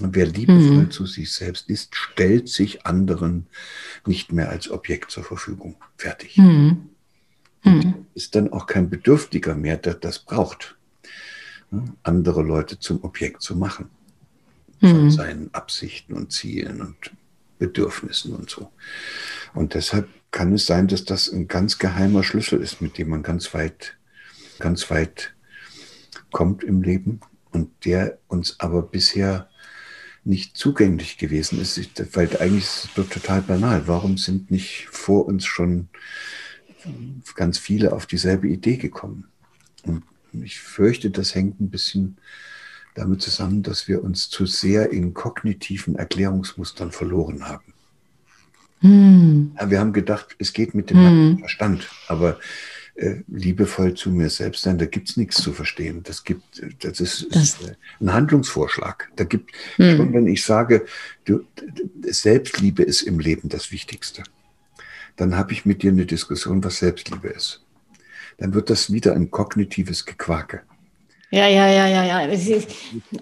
A: Und wer liebevoll mhm. zu sich selbst ist, stellt sich anderen nicht mehr als Objekt zur Verfügung. Fertig. Mhm. Mhm. Ist dann auch kein Bedürftiger mehr, der das braucht, andere Leute zum Objekt zu machen. Von mhm. seinen Absichten und Zielen und Bedürfnissen und so. Und deshalb kann es sein, dass das ein ganz geheimer Schlüssel ist, mit dem man ganz weit, ganz weit kommt im Leben und der uns aber bisher nicht zugänglich gewesen ist, weil eigentlich ist es total banal. Warum sind nicht vor uns schon ganz viele auf dieselbe Idee gekommen. Und ich fürchte, das hängt ein bisschen damit zusammen, dass wir uns zu sehr in kognitiven Erklärungsmustern verloren haben. Hm. Ja, wir haben gedacht, es geht mit dem hm. Verstand, aber äh, liebevoll zu mir selbst sein, da gibt es nichts zu verstehen. Das gibt, das ist, das. ist ein Handlungsvorschlag. Da gibt hm. schon, wenn ich sage, du, Selbstliebe ist im Leben das Wichtigste dann habe ich mit dir eine Diskussion, was Selbstliebe ist. Dann wird das wieder ein kognitives Gequake.
B: Ja, ja, ja, ja, ja.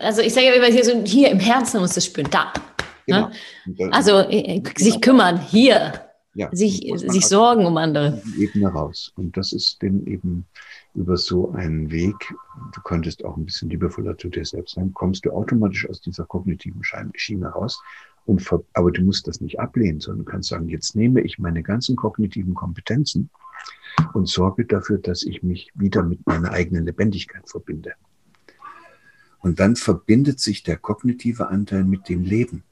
B: Also ich sage ja immer hier so, hier im Herzen muss es spüren, da. Ne? Genau. Also äh, sich kümmern, hier. Ja, sich, sich sorgen um andere.
A: Ebene raus. Und das ist dann eben über so einen Weg, du könntest auch ein bisschen liebevoller zu dir selbst sein, kommst du automatisch aus dieser kognitiven Schiene raus und, aber du musst das nicht ablehnen, sondern du kannst sagen, jetzt nehme ich meine ganzen kognitiven Kompetenzen und sorge dafür, dass ich mich wieder mit meiner eigenen Lebendigkeit verbinde. Und dann verbindet sich der kognitive Anteil mit dem Leben.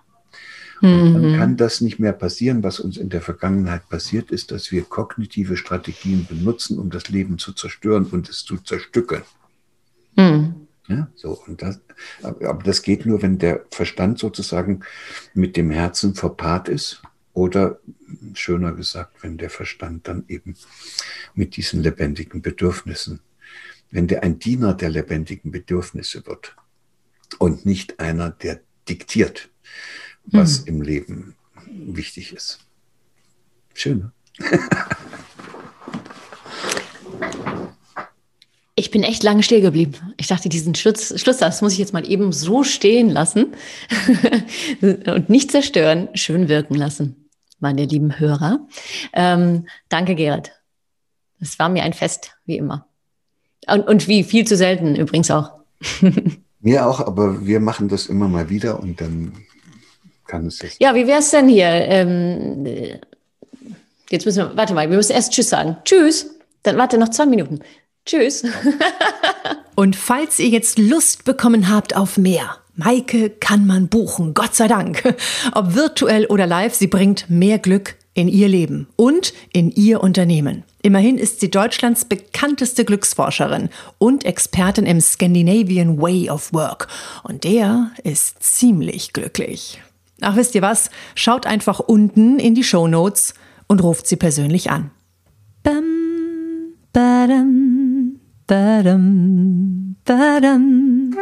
A: Und dann mhm. kann das nicht mehr passieren, was uns in der Vergangenheit passiert ist, dass wir kognitive Strategien benutzen, um das Leben zu zerstören und es zu zerstückeln. Mhm. Ja, so, und das, aber das geht nur, wenn der Verstand sozusagen mit dem Herzen verpaart ist oder schöner gesagt, wenn der Verstand dann eben mit diesen lebendigen Bedürfnissen, wenn der ein Diener der lebendigen Bedürfnisse wird und nicht einer, der diktiert, was mhm. im Leben wichtig ist. Schön. (laughs)
B: Ich bin echt lange still geblieben. Ich dachte, diesen Schluss, Schlusssatz muss ich jetzt mal eben so stehen lassen (laughs) und nicht zerstören, schön wirken lassen, meine lieben Hörer. Ähm, danke, Gerrit. Es war mir ein Fest, wie immer. Und, und wie viel zu selten übrigens auch. (laughs)
A: mir auch, aber wir machen das immer mal wieder und dann kann es
B: jetzt. Ja, wie wäre es denn hier? Ähm, jetzt müssen wir, warte mal, wir müssen erst Tschüss sagen. Tschüss. Dann warte noch zwei Minuten. Tschüss. (laughs) Und falls ihr jetzt Lust bekommen habt auf mehr, Maike kann man buchen, Gott sei Dank. Ob virtuell oder live, sie bringt mehr Glück
C: in ihr Leben und in ihr Unternehmen. Immerhin ist sie Deutschlands bekannteste Glücksforscherin und Expertin im Scandinavian Way of Work. Und der ist ziemlich glücklich. Ach, wisst ihr was? Schaut einfach unten in die Show Notes und ruft sie persönlich an. Bam, badam, 따람 따람